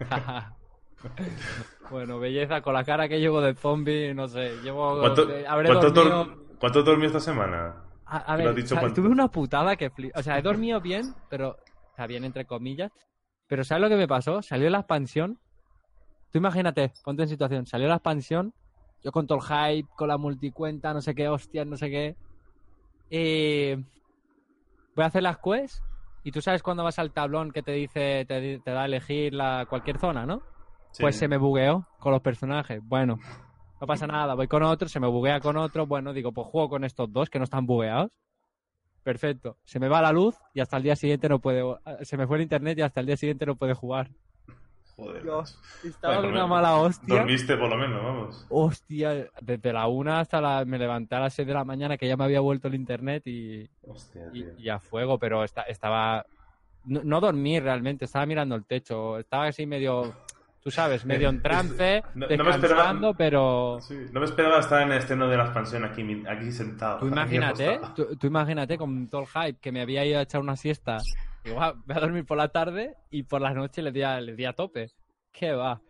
[laughs] bueno, belleza, con la cara que llevo de zombie, no sé. Llevo. ¿Cuánto, habré cuánto dormido- dor- cuánto dormí esta semana? A, a ¿Qué ver, lo has dicho o sea, cuánto? tuve una putada que fli- O sea, he dormido bien, pero. O sea, bien entre comillas. Pero ¿sabes lo que me pasó? Salió la expansión. Tú imagínate, ponte en situación. Salió la expansión. Yo con todo el hype, con la multicuenta, no sé qué, hostias, no sé qué. Eh, voy a hacer las quests. Y tú sabes cuando vas al tablón que te dice, te, da a elegir la, cualquier zona, ¿no? Sí. Pues se me bugueó con los personajes. Bueno, no pasa nada. Voy con otro, se me buguea con otro. Bueno, digo, pues juego con estos dos que no están bugueados. Perfecto. Se me va la luz y hasta el día siguiente no puede. Se me fue el internet y hasta el día siguiente no puede jugar. Joder. Dios, Estaba Bueno, de una mala hostia. Dormiste por lo menos, vamos. Hostia, desde la una hasta la. Me levanté a las 6 de la mañana que ya me había vuelto el internet y, Hostia, y, a fuego, pero esta- estaba. No, no dormí realmente, estaba mirando el techo. Estaba así medio. Tú sabes, medio en trance, [laughs] No- no me esperaba- descansando, pero. Sí, No me esperaba estar en el estreno de la expansión aquí, aquí sentado. Tú [laughs] imagínate, tú imagínate con todo el hype que me había ido a echar una siesta. Digo, "Ah, voy a dormir por la tarde y por las noches le di a, le di a tope. ¿Qué va?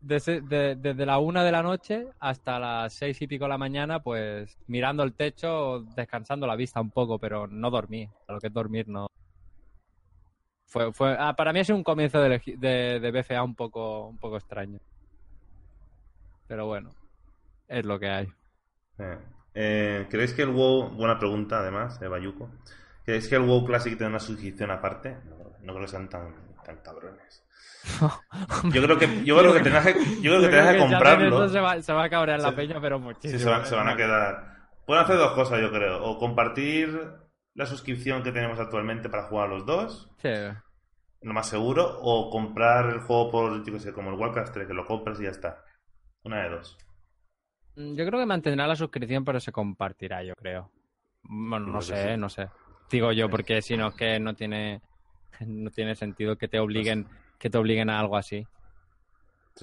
Desde, de- desde la una de la noche hasta las seis y pico de la mañana, pues mirando el techo, descansando la vista un poco, pero no dormí. Lo que es dormir, no. Fue, fue, ah, para mí es un comienzo de, de, de BFA un poco, un poco extraño. Pero bueno, es lo que hay. Eh, eh, ¿Creéis que el WoW, buena pregunta además, de Bayuco, ¿creéis que el WoW Classic tiene una suscripción aparte? No, no creo que sean tan, tan cabrones. [laughs] Yo creo que, yo creo que tendrás que, yo creo que tendrás que comprarlo. se va, se va a cabrear la Sí. peña, pero muchísimo. Sí, se van, se van a quedar. Pueden hacer dos cosas, yo creo. O compartir la suscripción que tenemos actualmente para jugar a los dos, Sí. lo más seguro, o comprar el juego por, yo qué sé, como el Warcraft 3, que lo compras y ya está. Una de dos. Mm, Yo creo que mantendrá la suscripción, pero se compartirá, yo creo. Bueno, no sé, sí. no sé. Digo yo, porque si no es que no tiene no tiene sentido que te obliguen que te obliguen a algo así.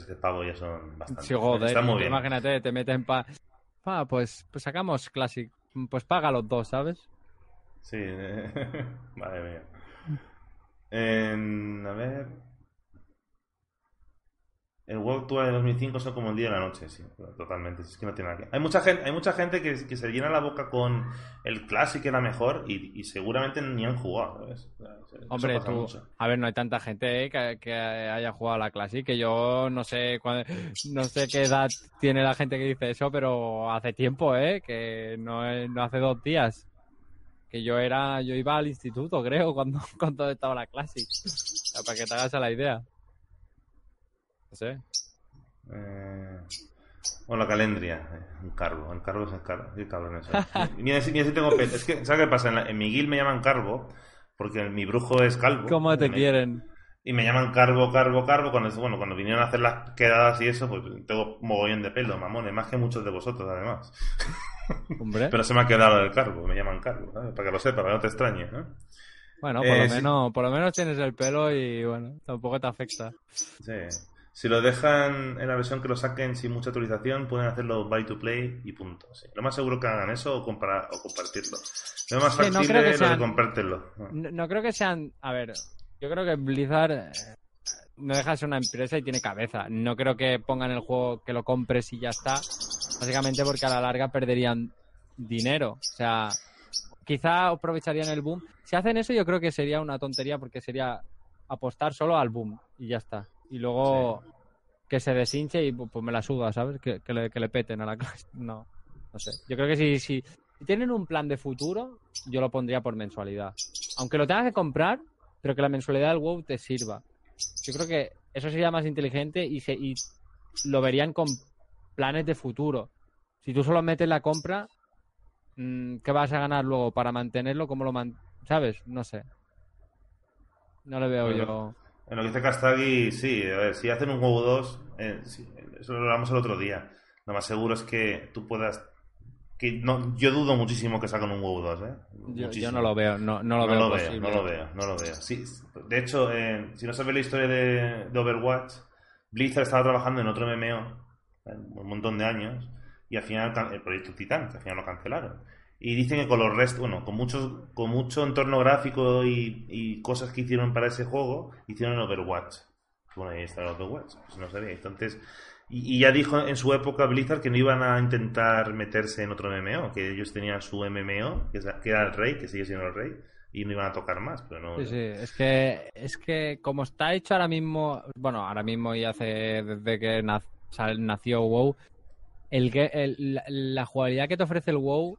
De pavo ya son bastante. Sí, joder, Está muy tú bien. imagínate, te meten pa... pa, pues, pues sacamos Classic. Pues paga los dos, ¿sabes? Sí, [laughs] madre mía. En- a ver. El World Tour de 2005 son como el día y la noche, sí, totalmente. Es que no tiene nada que... Hay mucha gente, hay mucha gente que, que se llena la boca con el Classic era mejor y, y seguramente ni han jugado, Hombre, tú, a ver, no hay tanta gente eh, que, que haya jugado a la Classic, que yo no sé cuán- no sé qué edad tiene la gente que dice eso, pero hace tiempo, ¿eh? Que no, no hace dos días. Que yo era, yo iba al instituto, creo, [laughs] cuando, cuando estaba la Classic. O sea, para que te hagas a la idea. Sé. Eh, Bueno, la calendria, eh, un carbo, el carbo es el carbo, cabrón eso. mira, si, mira si tengo es que, ¿sabes qué pasa? En, la- en mi guild me llaman carbo, porque mi brujo es calvo. ¿Cómo te Me- quieren? Y me llaman carbo, carbo, carbo, cuando, bueno, cuando vinieron a hacer las quedadas y eso, pues tengo mogollón de pelo, mamones, más que muchos de vosotros además. [laughs] Hombre. Pero se me ha quedado el carbo, me llaman carbo, ¿sabes? para que lo sepa, para que no te extrañe, ¿no? Bueno, por, Eh, lo sí. menos, por lo menos tienes el pelo y bueno, tampoco te afecta. Sí. Si lo dejan en la versión que lo saquen sin mucha actualización, pueden hacerlo buy to play y punto. sí. Lo más seguro que hagan eso o, compara- o compartirlo. Lo más Sí, no creo que es lo de sean- compartirlo. No, no creo que sean. A ver, yo creo que Blizzard eh, no deja de ser una empresa y tiene cabeza. No creo que pongan el juego que lo compres y ya está. Básicamente porque a la larga perderían dinero. O sea, quizá aprovecharían el boom. Si hacen eso, yo creo que sería una tontería porque sería apostar solo al boom y ya está. Y luego que se deshinche y pues me la suda, ¿sabes? Que, que le, que le peten a la [laughs] clase. No, no sé. Yo creo que si, si, si tienen un plan de futuro, yo lo pondría por mensualidad. Aunque lo tengas que comprar, pero que la mensualidad del WoW te sirva. Yo creo que eso sería más inteligente y, se, y lo verían con planes de futuro. Si tú solo metes la compra, mm, ¿qué vas a ganar luego para mantenerlo? ¿Cómo lo man ¿Sabes? No sé. No le veo Bueno, yo. En lo que dice Kastagi, sí, a ver, si hacen un WoW 2, eh, sí, eso lo hablamos el otro día. Lo más seguro es que tú puedas. Que no, yo dudo muchísimo que saquen un WoW 2, ¿eh? Yo, yo no lo veo, no, no lo no veo lo veo, no lo veo, no lo veo. Sí, de hecho, eh, si no sabes la historia de, de Overwatch, Blizzard estaba trabajando en otro MMO un montón de años y al final el proyecto Titan, que al final lo cancelaron. Y dicen que con los restos, bueno, con muchos, con mucho entorno gráfico y, y cosas que hicieron para ese juego, hicieron Overwatch. Bueno, ahí está el Overwatch, pues no sabía. Entonces, y, ya dijo en su época Blizzard que no iban a intentar meterse en otro MMO, que ellos tenían su MMO, que, era el rey, que sigue siendo el rey, y no iban a tocar más, pero no. Sí, sí, es que, es que como está hecho ahora mismo, bueno, ahora mismo y hace desde que nació WoW, el, el- la, la jugabilidad que te ofrece el WoW,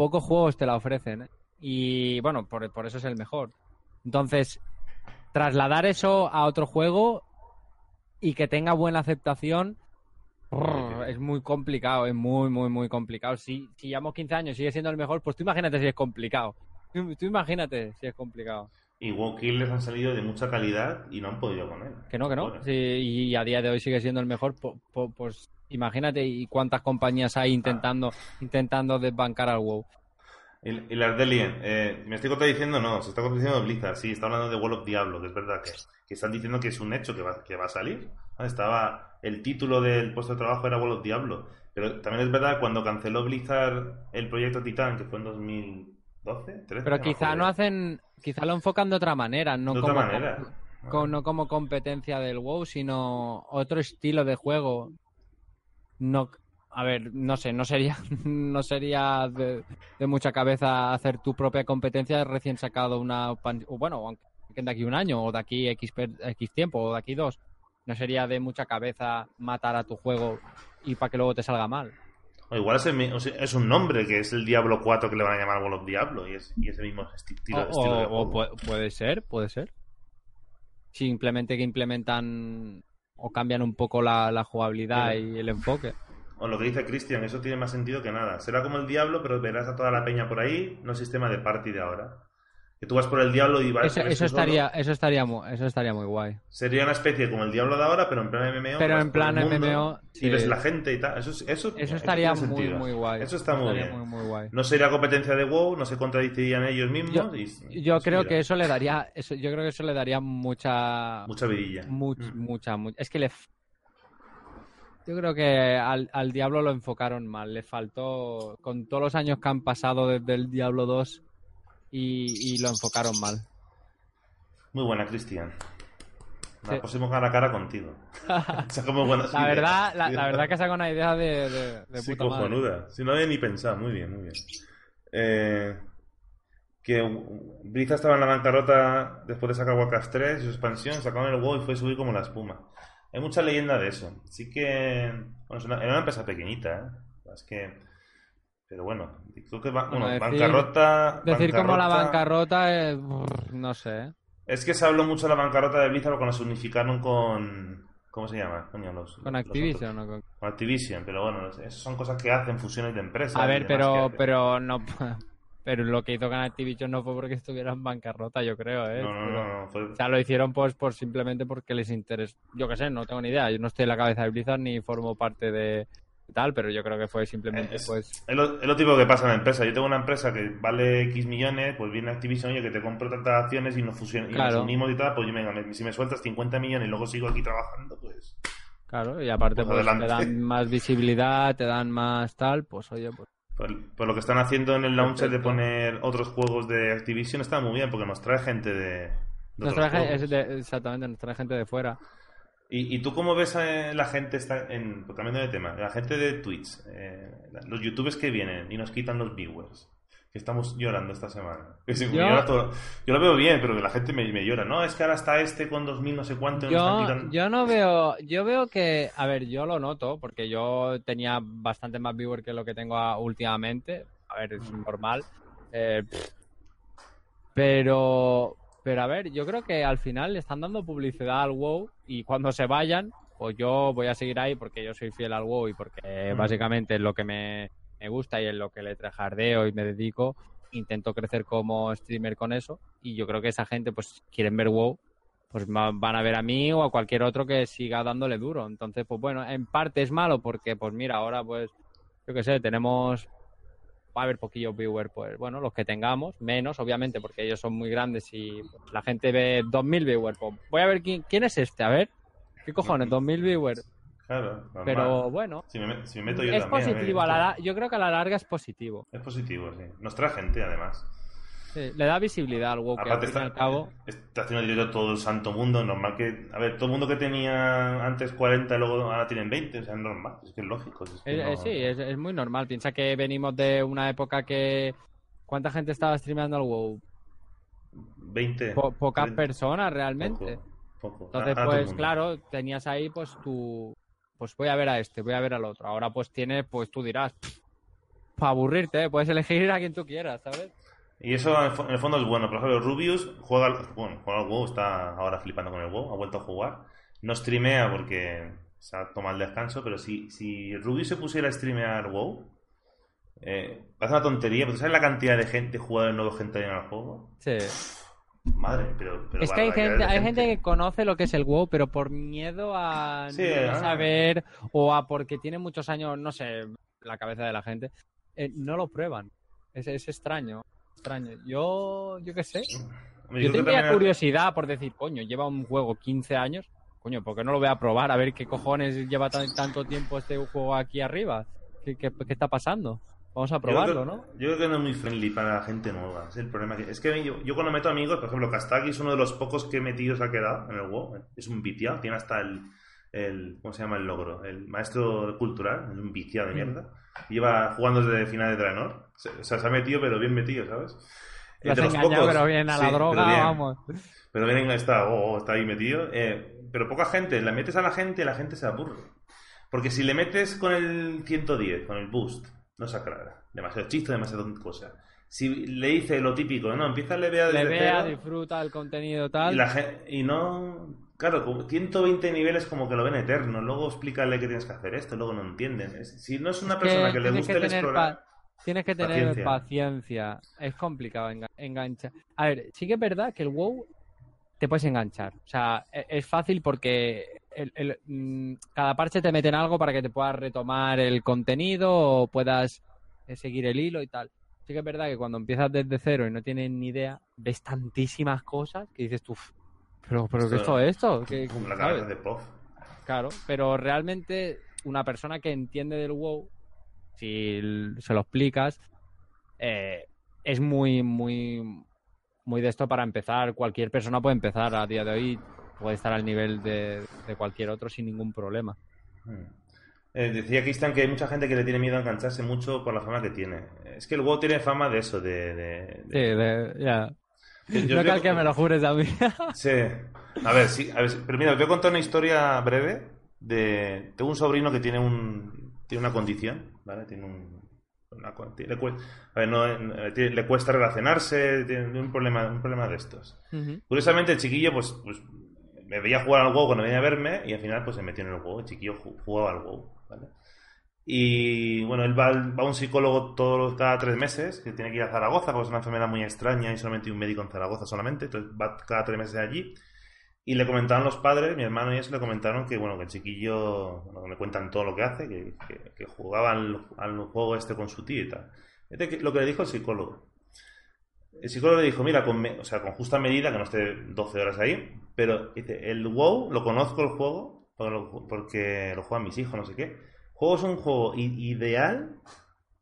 pocos juegos te la ofrecen. ¿eh? Y bueno, por, por eso es el mejor. Entonces, trasladar eso a otro juego y que tenga buena aceptación brr, es muy complicado, es muy, muy, muy complicado. Si, si llevamos 15 años y sigue siendo el mejor, pues tú imagínate si es complicado. Tú, tú imagínate si es complicado. Y WoW Killers han salido de mucha calidad y no han podido con él. Que no, que no. Sí, y a día de hoy sigue siendo el mejor. po- po- pues imagínate y cuántas compañías hay intentando intentando desbancar al WoW. Y, y la Ardelien, eh, me estoy contradiciendo, no, se está contradiciendo Blizzard, sí, está hablando de World of Diablo, que es verdad que, que están diciendo que es un hecho que va, que va a salir. Estaba, el título del puesto de trabajo era World of Diablo, pero también es verdad cuando canceló Blizzard el proyecto Titan, que fue en 2012, 13, Pero quizá no hacen, quizá lo enfocan de otra manera, no de como, otra manera. co- no como competencia del WoW, sino otro estilo de juego. No, a ver, no sé, no sería, [laughs] no sería de, de mucha cabeza hacer tu propia competencia recién sacado una, o bueno, aunque de aquí un año o de aquí X, X tiempo o de aquí dos. No sería de mucha cabeza matar a tu juego y para que luego te salga mal. O igual es, el es un nombre, que es el Diablo 4 que le van a llamar World of Diablo, y es, y ese mismo esti- estilo, O, estilo de juego. o puede, puede ser, puede ser. Simplemente que implementan o cambian un poco la, la jugabilidad y el enfoque. O lo que dice Christian, eso tiene más sentido que nada. Será como el diablo, pero verás a toda la peña por ahí, no sistema de party de ahora. Que tú vas por el diablo y vas Eso, eso estaría, eso estaría muy, eso estaría muy guay. Sería una especie como el diablo de ahora, pero en plan MMO. Pero en plan MMO, Y sí. ves la gente y tal. Eso, es- eso, Eso estaría muy, sentido. muy guay. Eso está muy bien. muy, muy guay. No sería competencia de WoW, no se contradictirían ellos mismos. Yo, y- yo creo mira, que eso le daría, eso, yo creo que eso le daría mucha, Mucha vidilla. much- Mm. mucha, mu- es que le, yo creo que al, al Diablo lo enfocaron mal. Le faltó, con todos los años que han pasado desde el Diablo 2 y, y lo enfocaron mal. Muy buena, Cristian. La Sí. cara a cara contigo. [laughs] Buenas La ideas. verdad, la, la verdad que saca una idea de, de, de Sí, puta madre. cojonuda. Si no había ni pensado. Muy bien, muy bien. Eh, que Blizzard estaba en la bancarrota después de sacar Warcraft 3 y su expansión, sacaron el WoW y fue subir como la espuma. Hay mucha leyenda de eso. Sí que... Bueno, es una- era una empresa pequeñita, ¿eh? Es que... Pero bueno, creo que... va- Bueno, bueno, decir- bancarrota... Decir como la bancarrota- eh, no sé. ¿eh? Es que se habló mucho de la bancarrota de Blizzard cuando se unificaron con... ¿Cómo se llama? Coño, los, Con los Activision. ¿no? Con- Activision, pero bueno, esas son cosas que hacen, fusiones de empresas. A ver, pero, pero no. Pero lo que hizo con Activision no fue porque estuviera en bancarrota, yo creo, ¿eh? No, no, Pero- no, no, fue- O sea, lo hicieron pues por simplemente porque les interesa. Yo qué sé, no tengo ni idea. Yo no estoy en la cabeza de Blizzard ni formo parte de tal, pero yo creo que fue simplemente Es- pues. Es lo, es lo típico que pasa en la empresa. Yo tengo una empresa que vale X millones, pues viene Activision, oye, que te compro tantas acciones y nos fusionamos y nos Claro. unimos y tal, pues yo, venga, me- si me sueltas 50 millones y luego sigo aquí trabajando, pues... Claro, y aparte Pues pues, te dan más visibilidad, te dan más tal, pues oye, pues. Pues, pues lo que están haciendo en el launcher de poner otros juegos de Activision está muy bien, porque nos trae gente de... de Nos trae, de- exactamente, nos trae gente de fuera. ¿Y, y tú cómo ves a la gente, está en, pues, cambiando de tema, la gente de Twitch, eh, los youtubers que vienen y nos quitan los viewers? Que estamos llorando esta semana. [laughs] Yo- llora todo. Yo lo veo bien, pero que la gente me, me llora. No, es que ahora está este con 2000 no sé cuánto. están Yo, yo no veo, yo veo que, a ver, yo lo noto, porque yo tenía bastante más viewer que lo que tengo a- últimamente. A ver, es normal. Eh, pero, pero a ver, yo creo que al final le están dando publicidad al WoW y cuando se vayan, pues yo voy a seguir ahí porque yo soy fiel al WoW y porque Mm. básicamente es lo que me, me gusta y es lo que le trajardeo y me dedico. Intento crecer como streamer con eso y yo creo que esa gente, pues, quieren ver WoW, pues van a ver a mí o a cualquier otro que siga dándole duro. Entonces, pues bueno, en parte es malo porque, pues mira, ahora pues, yo qué sé, tenemos va a haber poquillos viewers, pues bueno, los que tengamos, menos obviamente porque ellos son muy grandes y pues, la gente ve 2000 viewers. Pues, voy a ver quién, quién es este, a ver. ¿Qué cojones? 2000 viewers. Claro, normal. Pero bueno, Si me, met- si me meto yo es también, ver, positivo. A la- yo creo que a la larga es positivo. Es positivo, sí. Nos trae gente, además. Sí, le da visibilidad al WoW, que al Aparte fin y está, al cabo... está haciendo directo todo el santo mundo. Normal que... A ver, todo el mundo que tenía antes 40 y luego ahora tienen 20. O sea, es normal. Es que es lógico. es que Es- no- es- sí, es, es muy normal. Piensa que venimos de una época que... ¿Cuánta gente estaba streameando al WoW? 20. Po- pocas 30, personas realmente. Poco, poco. Entonces, pues claro, tenías ahí pues tu... Pues voy a ver a este, voy a ver al otro. Ahora pues tienes, pues tú dirás, para aburrirte, ¿eh? puedes elegir a quien tú quieras, ¿sabes? Y eso en el fo- en el fondo es bueno. Por ejemplo, Rubius juega, al- bueno, juega al WoW, está ahora flipando con el WoW, ha vuelto a jugar. No streamea porque se ha tomado el descanso, pero si, si Rubius se pusiera a streamear WoW, eh, parece una tontería, pero ¿sabes la cantidad de gente, jugadores nuevos que entrarían al juego? Sí. Madre, pero... pero es que hay gente, hay gente que conoce lo que es el WoW, pero por miedo a Sí, no ah. saber o a porque tiene muchos años, no sé, la cabeza de la gente, eh, no lo prueban. Es, es extraño, extraño. Yo, yo qué sé. Yo que tendría también- curiosidad por decir, coño, lleva un juego 15 años, coño, ¿por qué no lo voy a probar? A ver qué cojones lleva tan- tanto tiempo este juego aquí arriba. ¿Qué, qué, qué está pasando? Vamos a Yo creo probarlo, ¿no? Yo creo que no es muy friendly para la gente nueva. Es el problema. Que, es que yo, yo cuando meto amigos, por ejemplo, Kastaki es uno de los pocos que he metido se ha quedado en el WoW. Es un viciado. Tiene hasta el, el. ¿Cómo se llama el logro? El maestro cultural. Es un viciado de mierda. Lleva jugando desde finales de Draenor. O sea, se ha metido, pero bien metido, ¿sabes? Lo has De los engañado, pocos. pero bien a la Sí, droga, pero bien. vamos. Pero bien, está, oh, oh, está ahí metido. Eh, pero poca gente, le metes a la gente y la gente se aburre. Porque si le metes con el 110, con el boost, no se aclara. Demasiado chiste, demasiado cosa. Si le dice lo típico, no, empieza a levear Le desde vea, cero, disfruta el contenido y, tal. la gen- y no... Claro, como 120 niveles como que lo ven eterno. Luego explícale que tienes que hacer esto, luego no entienden. Si no es una Es persona que, le guste que el explorar... Tienes que tener Paciencia. paciencia. Es complicado enga- enganchar. A ver, sí que es verdad que el WoW te puedes enganchar. O sea, e- es fácil porque el- el, mm, cada parche te meten algo para que te puedas retomar el contenido o puedas eh, seguir el hilo y tal. Sí que es verdad que cuando empiezas desde cero y no tienes ni idea, ves tantísimas cosas que dices tú, "Uf, pero, pero ¿qué es todo esto? ¿Qué- la sabes? de Puff. Claro, pero realmente una persona que entiende del WoW, si se lo explicas, eh, es muy, muy, muy de esto para empezar. Cualquier persona puede empezar a día de hoy, puede estar al nivel de, de cualquier otro sin ningún problema. Mm. Eh, decía Cristian que hay mucha gente que le tiene miedo a engancharse mucho por la fama que tiene. Es que el WoW tiene fama de eso, de... de- Sí, de- de- ya. que yo No cal que me lo jures a mí. [laughs] Sí. A ver, sí, a ver, pero mira, os voy a contar una historia breve de... Tengo un sobrino que tiene un... Tiene una condición, ¿vale? Tiene un... una con- le, cue- a ver, no, eh, tiene- le cuesta relacionarse, tiene un problema, un problema de estos. Curiosamente, el chiquillo, pues, pues me veía jugar al WoW cuando venía a verme y al final pues se metió en el WoW. El chiquillo ju- jugaba al WoW, ¿vale? Y bueno, él va, va a un psicólogo todos cada tres meses, que tiene que ir a Zaragoza, porque es una enfermedad muy extraña y solamente un médico en Zaragoza solamente, entonces va cada tres meses allí. Y le comentaron los padres, mi hermano y eso, le comentaron que, bueno, que el chiquillo, bueno, me cuentan todo lo que hace, que, que- jugaba al, juego este con su tío y tal. Que- lo que le dijo el psicólogo. El psicólogo le dijo, mira, con, me- o sea, con justa medida, que no esté 12 horas ahí, pero dice, el WoW, lo conozco el juego, porque lo, porque lo juegan mis hijos, no sé qué. El juego es un juego ideal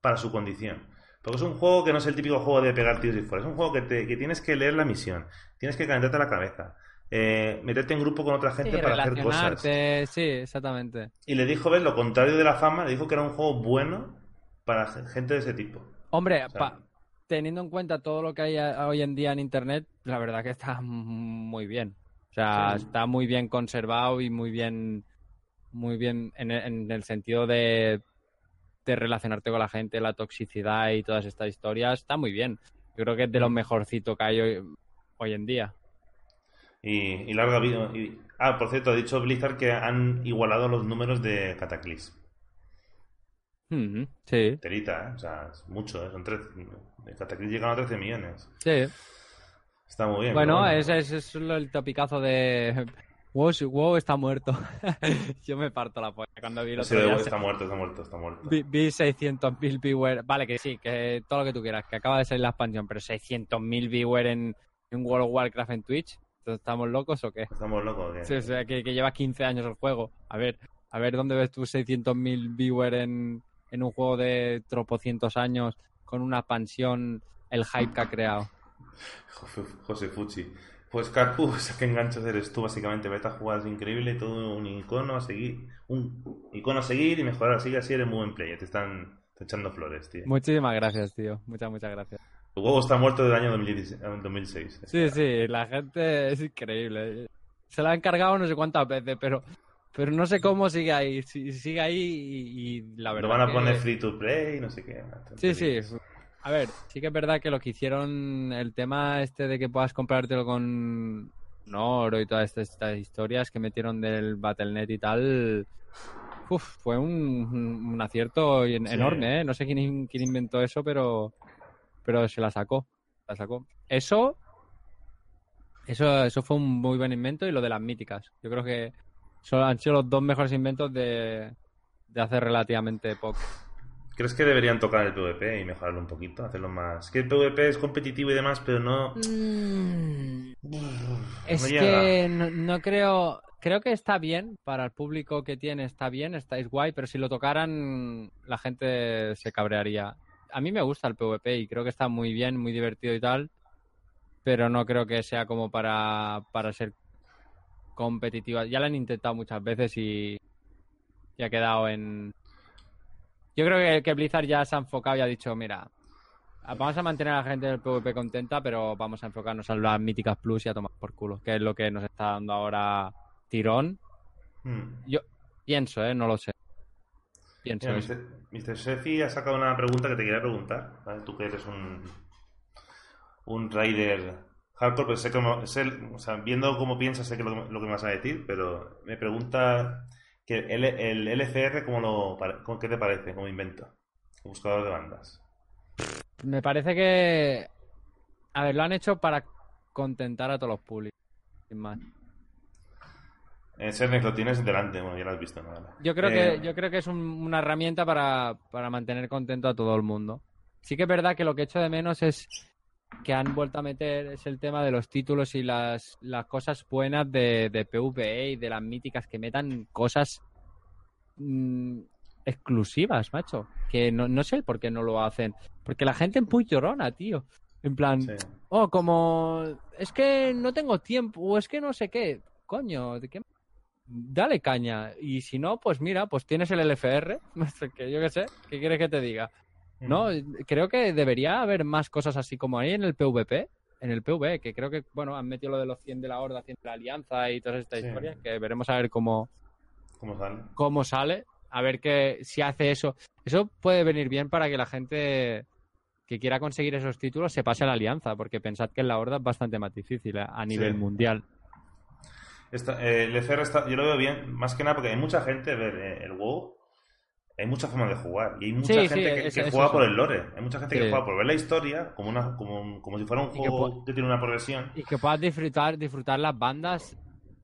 para su condición. Porque es un juego que no es el típico juego de pegar tiros y fuera. Es un juego que, te- que tienes que leer la misión, tienes que calentarte la cabeza, eh, meterte en grupo con otra gente Sí, para hacer cosas. sí, exactamente. Y le dijo, ves, lo contrario de la fama, le dijo que era un juego bueno para ge- gente de ese tipo. Hombre, O sea, pa- teniendo en cuenta todo lo que hay hoy en día en Internet, la verdad que está muy bien. O sea, Sí. está muy bien conservado y muy bien, muy bien en el, en el sentido de, de relacionarte con la gente, la toxicidad y todas estas historias, está muy bien. Yo creo que es de lo Mm. mejorcito que hay hoy, hoy en día. Y, y larga vida. Y Ah, por cierto, ha dicho Blizzard que han igualado los números de Cataclysm. Ujú, Sí, Terita, ¿eh? O sea, es mucho, ¿eh? Son 13... Cataclysm llegan a 13 millones. sí. Está muy bien. Bueno, pero ese es, el topicazo de WoW, WoW está muerto. [laughs] Yo me parto la polla cuando vi el Sí, día. está muerto, está muerto, está muerto. Vi, vi 600.000 viewers. Vale, que sí, que todo lo que tú quieras, que acaba de salir la expansión, pero 600.000 viewers en, en World of Warcraft en Twitch. Entonces, ¿Estamos locos o qué? Estamos locos. ¿qué? Sí, o sea, que, que lleva 15 años el juego. A ver, a ver dónde ves tú 600.000 viewers en, en un juego de tropocientos años con una expansión, el hype que ha creado. José, José Fuchi. Pues Carpu, [laughs] ¿qué enganchos eres tú básicamente? Vete a jugar, es increíble, todo un icono a seguir, un icono a seguir y mejorar, así así eres muy buen player, te están te echando flores, tío. Muchísimas gracias, tío. Muchas, muchas gracias. Tu juego está muerto desde el año 2016 eh, 2006. Sí, sí, la gente es increíble. Se la ha encargado no sé cuántas veces, pero, pero no sé cómo sigue ahí. Si- Sigue ahí y, y la verdad. Lo van a que- poner free to play, no sé qué. Sí, sí. A ver, sí que es verdad que lo que hicieron, el tema este de que puedas comprártelo con oro y todas estas, estas historias que metieron del Battle.net y tal, uf, fue un, acierto en- Sí. enorme, ¿eh? No sé quién, quién inventó eso, pero, pero se la sacó. La sacó. Eso, eso, eso fue un muy buen invento y lo de las míticas. Yo creo que son, han sido los dos mejores inventos de, de hace relativamente poco. ¿Crees que deberían tocar el PvP y mejorarlo un poquito? Hacerlo más. Que el PvP es competitivo y demás, pero no. Es no llega. que no, no creo. Creo que está bien para el público que tiene, está bien, está es guay, pero si lo tocaran, la gente se cabrearía. A mí me gusta el PvP y creo que está muy bien, muy divertido y tal, pero no creo que sea como para, para ser competitiva. Ya lo han intentado muchas veces y, y ha quedado en. Yo creo que, que Blizzard ya se ha enfocado y ha dicho: mira, Vamos a mantener a la gente del PvP contenta, pero vamos a enfocarnos en las míticas plus y a tomar por culo, que es lo que nos está dando ahora tirón. Hmm. Yo pienso, ¿eh? No lo sé. Pienso Mira. Mr. Mr. Sefi ha sacado una pregunta que te quería preguntar. ¿vale? Tú que eres un, un rider hardcore, pues sé cómo, sé, o sea, viendo cómo piensas, sé que lo, lo que me vas a decir, pero me pregunta que el, el LCR, ¿cómo lo, cómo- ¿qué te parece como invento? Buscador de bandas. Me parece que. A ver, lo han hecho para contentar a todos los públicos. Sin más. En Cernex lo tienes delante, bueno, ya lo has visto, ¿no? Yo creo Eh, que, yo creo que es un- una herramienta para, para mantener contento a todo el mundo. Sí que es verdad que lo que echo de menos es que han vuelto a meter es el tema de los títulos y las, las cosas buenas de, de PvE y de las míticas que metan cosas mm, exclusivas, macho. Que no, no sé por qué no lo hacen. Porque la gente es muy llorona, tío. En plan, sí. oh, como es que no tengo tiempo o es que no sé qué. Coño, ¿de qué? Dale caña. Y si no, pues mira, pues tienes el LFR, [laughs] que yo qué sé, ¿qué quieres que te diga? No, creo que debería haber más cosas así como hay en el PvP, en el PvE, que creo que, bueno, han metido lo de los 100 de la Horda, 100 de la Alianza y todas estas Sí. historias, que veremos a ver cómo, ¿Cómo sale? cómo sale, a ver que si hace eso. Eso puede venir bien para que la gente que quiera conseguir esos títulos se pase a la Alianza, porque pensad que en la Horda es bastante más difícil eh, a nivel Sí. mundial. Esta- eh, el LCR está, yo lo veo bien, más que nada porque hay mucha gente, ver, eh, el WoW, hay mucha forma de jugar y hay mucha Sí, sí, gente que, juega eso. por el lore, hay mucha gente que juega por ver la historia como una como, como si fuera un Y que juego que, tiene una progresión. Y que puedas disfrutar, disfrutar las bandas,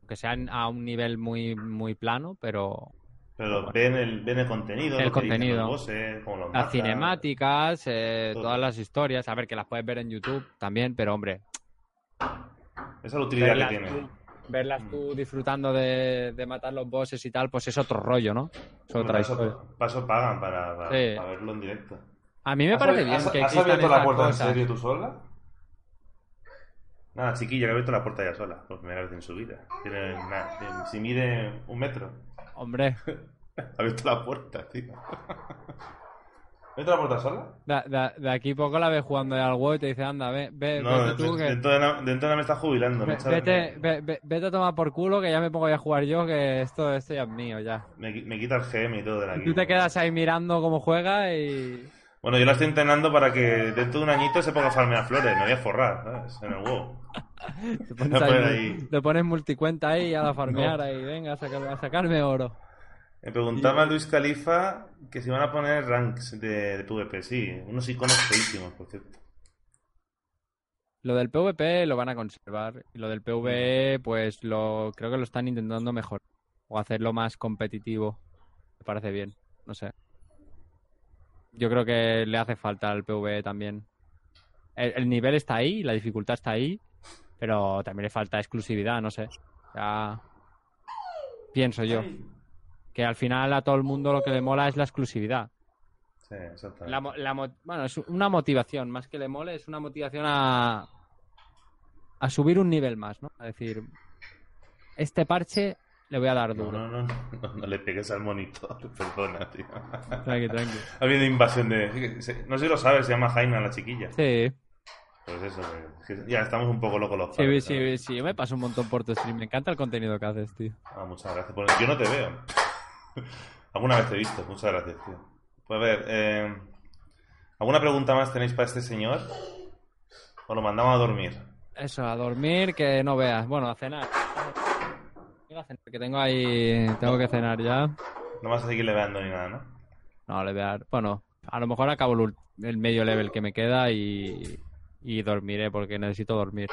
que sean a un nivel muy, muy plano, pero Pero Bueno. ven, el, ven el contenido, El contenido. los bosses, los las cinemáticas, eh, todas las historias, a ver, que las puedes ver en YouTube también, pero hombre, Esa es la utilidad que tiene. Verlas tú disfrutando de, de matar los bosses y tal, pues es otro rollo, ¿no? Es otra para eso pagan, para, para- Sí. para verlo en directo. A mí me ¿Has parece bien has- que ¿Has abierto la puerta cosas. en serio tú sola? Nada, chiquilla, que ha abierto la puerta ya sola, por primera vez en su vida. Tiene una- tiene- si mide un metro. Hombre, [laughs] Ha abierto la puerta, tío. ¿Ha abierto la puerta sola? de, de- de aquí a poco la ves jugando al WoW y te dice, anda, ve, ve, No, vete tú, que... dentro de, nada- dentro de me está jubilando. me, ve- echa- Vete, ve- ve- vete a tomar por culo que ya me pongo a jugar yo, que esto, esto ya es mío ya. me, me quita el GM y todo de la tú te quedas ahí mirando cómo juega y... Bueno, yo la estoy entrenando para que dentro de un añito se ponga a farmear flores. Me voy a forrar, ¿sabes? En el WoW. [laughs] Te pones, [laughs] a ahí. te pones multicuenta ahí a la farmear ahí, venga, a, sacar- a sacarme oro. Me preguntaba a Luis Califa que si van a poner ranks de, de PvP. Sí, unos iconos feísimos, por cierto. Lo del PvP lo van a conservar. Y lo del PvE, pues lo creo que lo están intentando mejorar. O hacerlo más competitivo. Me parece bien. No sé. Yo creo que le hace falta al PvE también. El, el nivel está ahí, la dificultad está ahí. Pero también le falta exclusividad, no sé. Ya pienso yo. Que al final a todo el mundo lo que le mola es la exclusividad. Sí, exactamente. La la bueno, es una motivación, más que le mole, es una motivación a, a subir un nivel más, ¿no? A decir, este parche le voy a dar No, duro. no, no, no, no le pegues al monitor, [laughs] perdona, tío. Tranqui, tranqui. [laughs] Ha habido invasión de... No sé si lo sabes, se llama Jaina la chiquilla. Sí, Pues eso, ya estamos un poco locos los sí, padres, sí, ¿sabes? sí, yo me paso un montón por tu stream, me encanta el contenido que haces, tío. Ah, muchas gracias. Yo no te veo. Alguna vez te he visto, muchas gracias, tío. Pues a ver, eh, ¿alguna pregunta más tenéis para este señor? ¿O lo mandamos a dormir? Eso, a dormir, que no veas. Bueno, a cenar. Iba a cenar, que tengo ahí, tengo que cenar ya. No vas a seguir leveando ni nada, ¿no? No, le voy a dar, bueno, a lo mejor acabo el, el medio level que me queda y, y dormiré porque necesito dormir.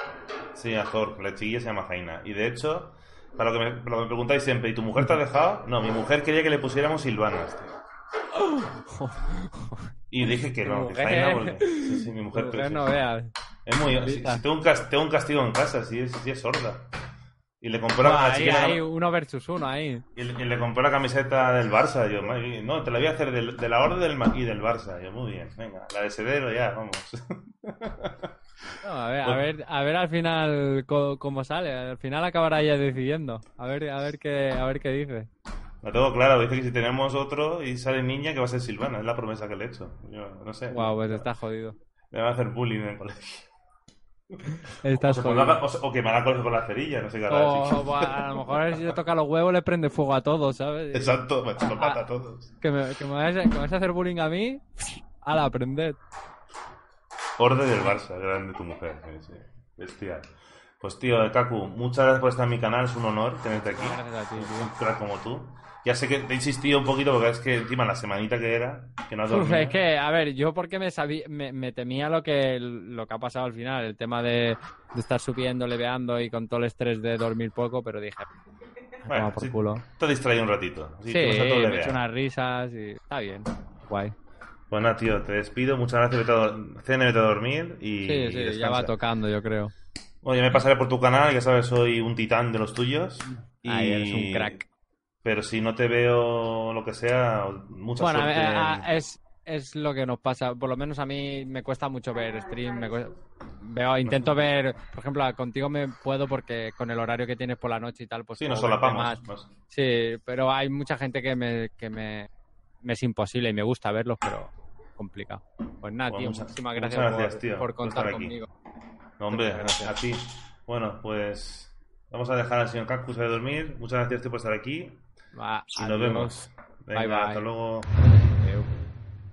Sí, Azor, la chiquilla se llama Jaina. Y de hecho, para lo que me, para lo que me preguntáis siempre, ¿y tu mujer te ha dejado? No, mi mujer quería que le pusiéramos Silvanas. [laughs] Y dije que no, que mujer. Jaina, porque... Sí, sí, mi mujer... No. Es muy... Si, tengo, un cas- tengo un castigo en casa, si es, si es sorda. Y le compró la, ahí, ahí, uno versus uno ahí. Y le, y le compró la camiseta del Barça. Yo, no, te la voy a hacer del- de la Orden del Ma- y del Barça. Yo, muy bien, venga, la de Sedero ya, vamos. [laughs] No, a ver, a ver, a ver al final cómo sale. Al final acabará ella decidiendo. A ver, a ver qué, a ver qué dice. Lo tengo claro, dice que si tenemos otro y sale niña, que va a ser Silvana, es la promesa que le he hecho. Yo, no sé. Guau, pues está jodido. Me va a hacer bullying en el colegio. O, Estás ponga- jodido. o o quemará el colegio con la cerilla, no sé qué hará. O, sí. buah, a lo mejor si le toca los huevos le prende fuego a todos, ¿sabes? Exacto, me lo mata a todos. Que me, que me vais a, que me vais a hacer bullying a mí. Ala, aprended. Orden del Barça, grande tu mujer. Sí, sí. Bestial. Pues tío, Kaku, muchas gracias por estar en mi canal, es un honor tenerte aquí. Gracias a ti, tío. un crack como tú. Ya sé que te he insistido un poquito porque es que encima la semanita que era, que no has Uf, dormido. es que, a ver, yo porque me sabía, me, me temía lo que, lo que ha pasado al final, el tema de, de estar subiendo, leveando y con todo el estrés de dormir poco, pero dije, Bueno, toma por sí, culo. Te distraí un ratito. Sí, me he hecho unas risas y está bien, guay. Pues nada, tío, te despido. Muchas gracias. Vete a, cena, vete a dormir y Sí, sí, ya va tocando, yo creo. Oye, me pasaré por tu canal, ya sabes, soy un titán de los tuyos. Y... Ahí eres un crack. Pero si no te veo lo que sea, mucha Bueno, suerte. ver, en- a- es, es lo que nos pasa, por lo menos a mí me cuesta mucho ver stream, me cuesta- veo, intento ver, por ejemplo, contigo me puedo porque con el horario que tienes por la noche y tal, pues Sí, nos solapamos. más. más. Sí, pero hay mucha gente que me, que me, me es imposible y me gusta verlos, pero complicado. Pues nada, Bueno, tío, muchas- muchísimas gracias, gracias, por, tío, por por contar aquí. conmigo. No, hombre, Gracias. a ti. Bueno, pues vamos a dejar al señor Cactus a dormir. Muchas gracias tío, por estar aquí. Va, Y nos vemos. Venga, Bye, bye. hasta luego.